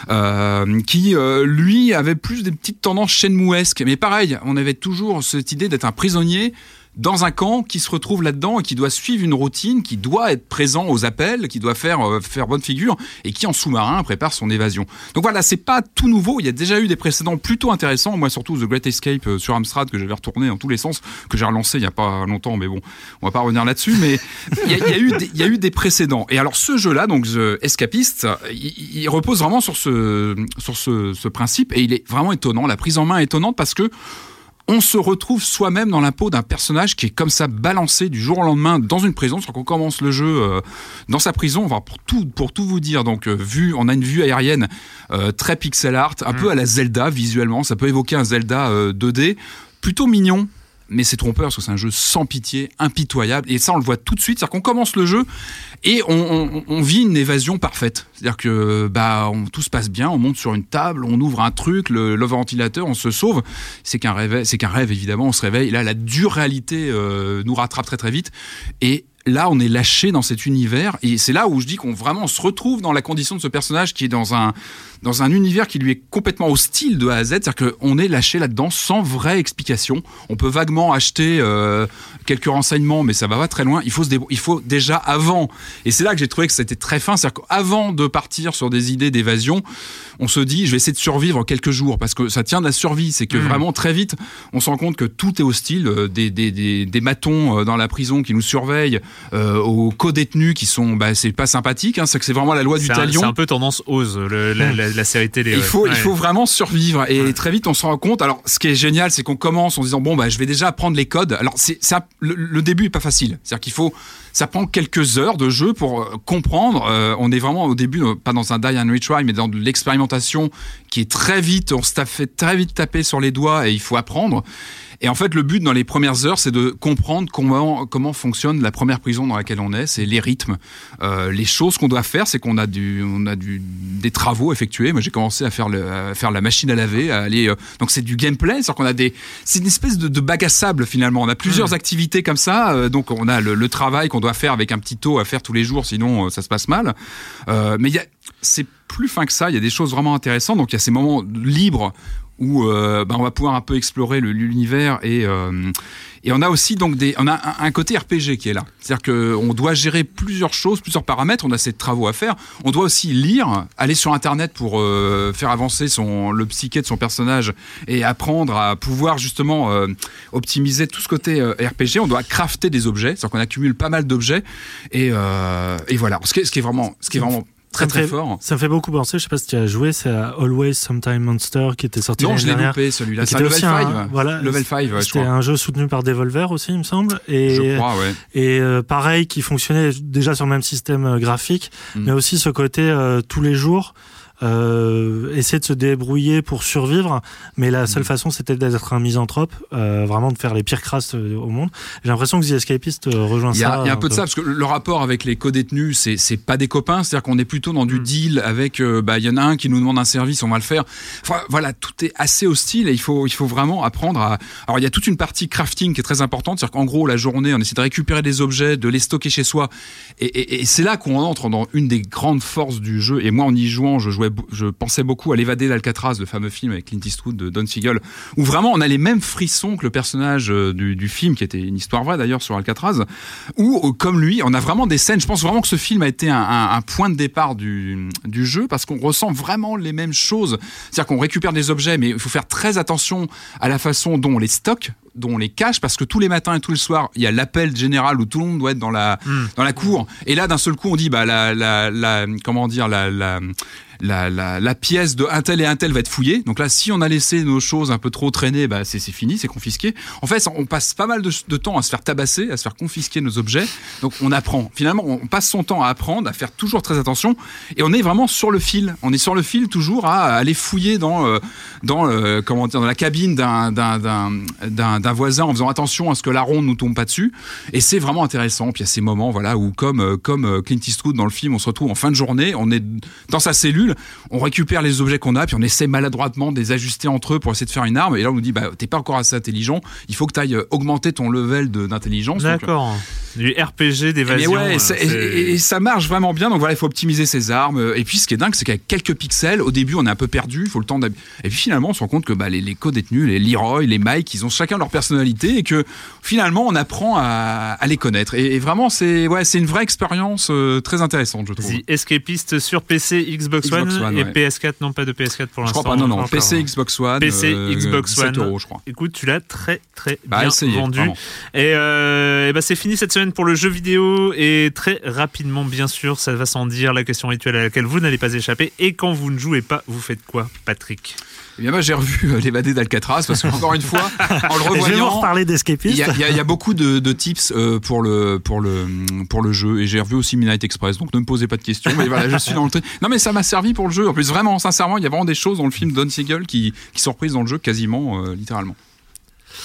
euh, qui euh, lui avait plus des petites tendances Shenmue-esque. Mais pareil, on avait toujours cette idée d'être un prisonnier dans un camp qui se retrouve là-dedans et qui doit suivre une routine, qui doit être présent aux appels, qui doit faire euh, faire bonne figure et qui en sous-marin prépare son évasion. Donc voilà, c'est pas tout nouveau. Il y a déjà eu des précédents plutôt intéressants. Moi surtout The Great Escape euh, sur Amstrad que j'avais retourné dans tous les sens, que j'ai relancé il y a pas longtemps, mais bon, on va pas revenir là-dessus. Mais il y, a, eu des, y a eu des précédents. Et alors ce jeu-là, donc The Escapist, il, il, repose vraiment sur ce sur ce, ce principe et il est vraiment étonnant. La prise en main est étonnante parce que on se retrouve soi-même dans la peau d'un personnage qui est comme ça balancé du jour au lendemain dans une prison. C'est qu'on commence le jeu euh, dans sa prison. Enfin, pour tout, pour tout vous dire, donc euh, vue, on a une vue aérienne euh, très pixel art, un mm. peu à la Zelda visuellement. Ça peut évoquer un Zelda 2D, plutôt mignon mais c'est trompeur parce que c'est un jeu sans pitié, impitoyable. Et ça, on le voit tout de suite. C'est-à-dire qu'on commence le jeu et on, vit une évasion parfaite. C'est-à-dire que bah tout se passe bien, on monte sur une table, on ouvre un truc, le, ventilateur, on se sauve. C'est qu'un rêve, c'est qu'un rêve évidemment. On se réveille. là, la dure réalité euh, nous rattrape très très vite et là, on est lâché dans cet univers, et c'est là où je dis qu'on vraiment se retrouve dans la condition de ce personnage qui est dans un dans un univers qui lui est complètement hostile de A à Z, c'est-à-dire qu'on est lâché là-dedans sans vraie explication. On peut vaguement acheter euh, quelques renseignements, mais ça va pas très loin. Il faut se il faut déjà avant, et c'est là que j'ai trouvé que c'était très fin, c'est-à-dire qu'avant de partir sur des idées d'évasion, on se dit je vais essayer de survivre quelques jours parce que ça tient de la survie. C'est que vraiment très vite, on se rend compte que tout est hostile, euh, des des des, des matons euh, dans la prison qui nous surveillent, euh, aux co-détenus qui sont, bah, c'est pas sympathique. Hein, c'est que c'est vraiment la loi du un, talion. c'est un peu tendance ose, le- la, la- la série télé. Il ouais. faut, il faut vraiment survivre et très vite on se rend compte. Alors, ce qui est génial, c'est qu'on commence en disant bon bah je vais déjà apprendre les codes. Alors c'est, le, le début est pas facile. C'est-à-dire qu'il faut, ça prend quelques heures de jeu pour comprendre. Euh, on est vraiment au début euh, pas dans un die and retry, mais dans de l'expérimentation qui est très vite. On se fait très vite taper sur les doigts et il faut apprendre. Et en fait, le but dans les premières heures, c'est de comprendre comment comment fonctionne la première prison dans laquelle on est. C'est les rythmes, euh, les choses qu'on doit faire. C'est qu'on a du on a du des travaux effectués. Moi, j'ai commencé à faire le à faire la machine à laver, à aller. euh, donc c'est du gameplay, c'est-à-dire qu'on a des c'est une espèce de, de bac à sable finalement. On a plusieurs activités comme ça. euh, donc on a le, le travail qu'on doit faire avec un petit taux à faire tous les jours, sinon ça se passe mal. Mais il y a c'est plus fin que ça. Il y a des choses vraiment intéressantes. Donc il y a ces moments libres où euh, bah, on va pouvoir un peu explorer l'univers et euh, et on a aussi donc des on a un, un côté RPG qui est là. C'est-à-dire que on doit gérer plusieurs choses, plusieurs paramètres. On a ces travaux à faire. On doit aussi lire, aller sur internet pour euh, faire avancer son le psyché de son personnage et apprendre à pouvoir justement euh, optimiser tout ce côté euh, RPG. On doit crafter des objets, c'est-à-dire qu'on accumule pas mal d'objets et euh, et voilà. Ce qui est, ce qui est vraiment ce qui est vraiment très Ça me très fait- fort. Ça me fait beaucoup penser, je sais pas si tu as joué, c'est à Always Sometime Monster qui était sorti Non, je l'ai loupé celui-là. C'est level aussi 5. un- voilà, level 5, ouais, je C'était crois. un jeu soutenu par Devolver aussi, il me semble. Et, Je crois, ouais. et euh, pareil, qui fonctionnait déjà sur le même système euh, graphique, Mm. mais aussi ce côté euh, tous les jours. Euh, essayer de se débrouiller pour survivre, mais la Mm. seule façon c'était d'être un misanthrope, euh, vraiment de faire les pires crasses euh, au monde. J'ai l'impression que The Escapist rejoint y, a, ça. il y a un peu de ça parce que le rapport avec les co-détenus, c'est c'est pas des copains, c'est-à-dire qu'on est plutôt dans du Mm. deal avec. bah, il y en a un qui nous demande un service, on va le faire. Enfin, voilà, tout est assez hostile et il faut il faut vraiment apprendre à. Alors il y a toute une partie crafting qui est très importante, c'est-à-dire qu'en gros la journée, on essaie de récupérer des objets, de les stocker chez soi, et, et- et c'est là qu'on entre dans une des grandes forces du jeu. Et moi, en y jouant, je jouais, je pensais beaucoup à l'évadé d'Alcatraz, le fameux film avec Clint Eastwood de Don Siegel, où vraiment on a les mêmes frissons que le personnage euh, du, du film, qui était une histoire vraie d'ailleurs sur Alcatraz, où euh, comme lui, on a vraiment des scènes. Je pense vraiment que ce film a été un, un- un point de départ du, du jeu parce qu'on ressent vraiment les mêmes choses. C'est-à-dire qu'on récupère des objets, mais il faut faire très attention à la façon dont on les stocke dont on les cache parce que tous les matins et tous les soirs il y a l'appel général où tout le monde doit être dans la dans la cour et là d'un seul coup on dit bah la la, la comment dire la la la, la, pièce de un tel et un tel va être fouillée. Donc là, si on a laissé nos choses un peu trop traîner, bah c'est fini, c'est confisqué. En fait, on passe pas mal de, temps à se faire tabasser, à se faire confisquer nos objets. Donc on apprend. Finalement, on passe son temps à apprendre, à faire toujours très attention. Et on est vraiment sur le fil. On est sur le fil toujours à aller fouiller dans euh, dans euh, comment dire dans la cabine d'un voisin en faisant attention à ce que la ronde nous tombe pas dessus. Et c'est vraiment intéressant. Puis il y a ces moments voilà où comme euh, comme Clint Eastwood dans le film, on se retrouve en fin de journée, on est dans sa cellule, on récupère les objets qu'on a, puis on essaie maladroitement de les ajuster entre eux pour essayer de faire une arme. Et là on nous dit bah t'es pas encore assez intelligent, il faut que tu ailles augmenter ton level de- d'intelligence. Donc, D'accord. Du RPG d'évasion. ouais, et, euh, et- et- et ça marche vraiment bien. Donc voilà, il faut optimiser ses armes. Et puis ce qui est dingue, c'est qu'avec quelques pixels, au début, on est un peu perdu. Il faut le temps d'hab- Et puis finalement, on se rend compte que bah, les, les co-détenus, les Leroy, les Mike, ils ont chacun leur personnalité et que finalement, on apprend à, à les connaître. Et, et vraiment, c'est ouais, c'est une vraie expérience euh, très intéressante, je trouve. The Escapist sur PC, Xbox, Xbox One, One, et ouais. PS4, non pas de PS4 pour Je l'instant. crois pas, non, non. encore. PC, Xbox One. PC, euh, Xbox 17 One. euros, je crois. Écoute, tu l'as très très Bah, bien essayez, vendu. vraiment. Et, euh, et bah, c'est fini cette semaine pour le jeu vidéo et très rapidement, bien sûr, ça va sans dire la question rituelle à laquelle vous n'allez pas échapper. Et quand vous ne jouez pas, vous faites quoi, Patrick? Eh bien, moi, j'ai revu euh, l'évadé d'Alcatraz parce qu'encore une fois, en le Et je vais vous revoyant. reparler Il d'Escapist. y, a, il y a- il y a beaucoup de, de tips euh, pour le pour le pour le jeu et j'ai revu aussi Midnight Express donc ne me posez pas de questions mais voilà je suis dans le truc non mais ça m'a servi pour le jeu en plus vraiment sincèrement il y a vraiment des choses dans le film Don Siegel qui qui sont reprises dans le jeu quasiment euh, littéralement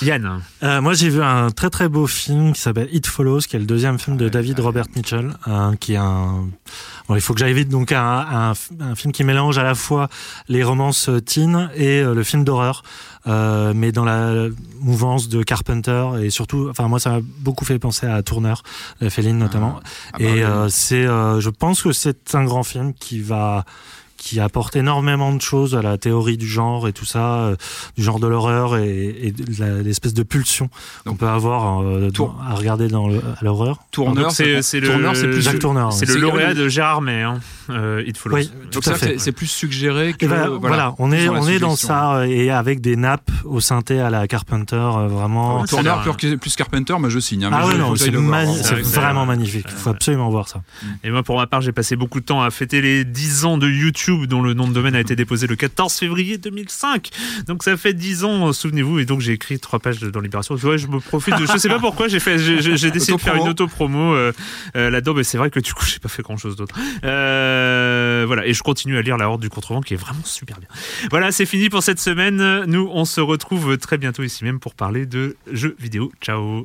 Yann. Euh, moi, j'ai vu un très très beau film qui s'appelle It Follows, qui est le deuxième film de David Robert Mitchell, euh, qui est un. Bon, il faut que j'aille vite, donc un, un, un, film qui mélange à la fois les romances teen et euh, le film d'horreur, euh, mais dans la mouvance de Carpenter et surtout, enfin moi, ça m'a beaucoup fait penser à Turner, Féline notamment. Ah, ah bah et euh, c'est, je pense que c'est un grand film qui va qui apporte énormément de choses à la théorie du genre et tout ça, euh, du genre de l'horreur et, et l'espèce de pulsion qu'on peut avoir euh, à regarder dans l'horreur. Tourneur, c'est le, c'est plus Jacques Tourneur. C'est le lauréat de Gérard May, hein, euh, It Follows. Oui, tout à fait. C'est plus suggéré que ben, voilà, voilà, on est on est dans ça et avec des nappes au synthé à la Carpenter, euh, vraiment. Ah, Tourneur plus, plus, Carpenter, mais je signe. Hein, ah ouais, non, c'est vraiment magnifique. Il faut absolument voir ça. Et moi, pour ma part, j'ai passé beaucoup de temps à fêter les 10 ans de YouTube dont le nom de domaine a été déposé le 14 février 2005. Donc ça fait 10 ans, souvenez-vous, et donc j'ai écrit trois pages dans Libération. Ouais, je me profite de, je sais pas pourquoi j'ai fait, j'ai décidé de faire une auto-promo euh, euh, là-dedans, mais c'est vrai que du coup j'ai pas fait grand-chose d'autre. Euh, voilà, et je continue à lire La Horde du Contrevent qui est vraiment super bien. Voilà, c'est fini pour cette semaine. Nous, on se retrouve très bientôt ici même pour parler de jeux vidéo. Ciao.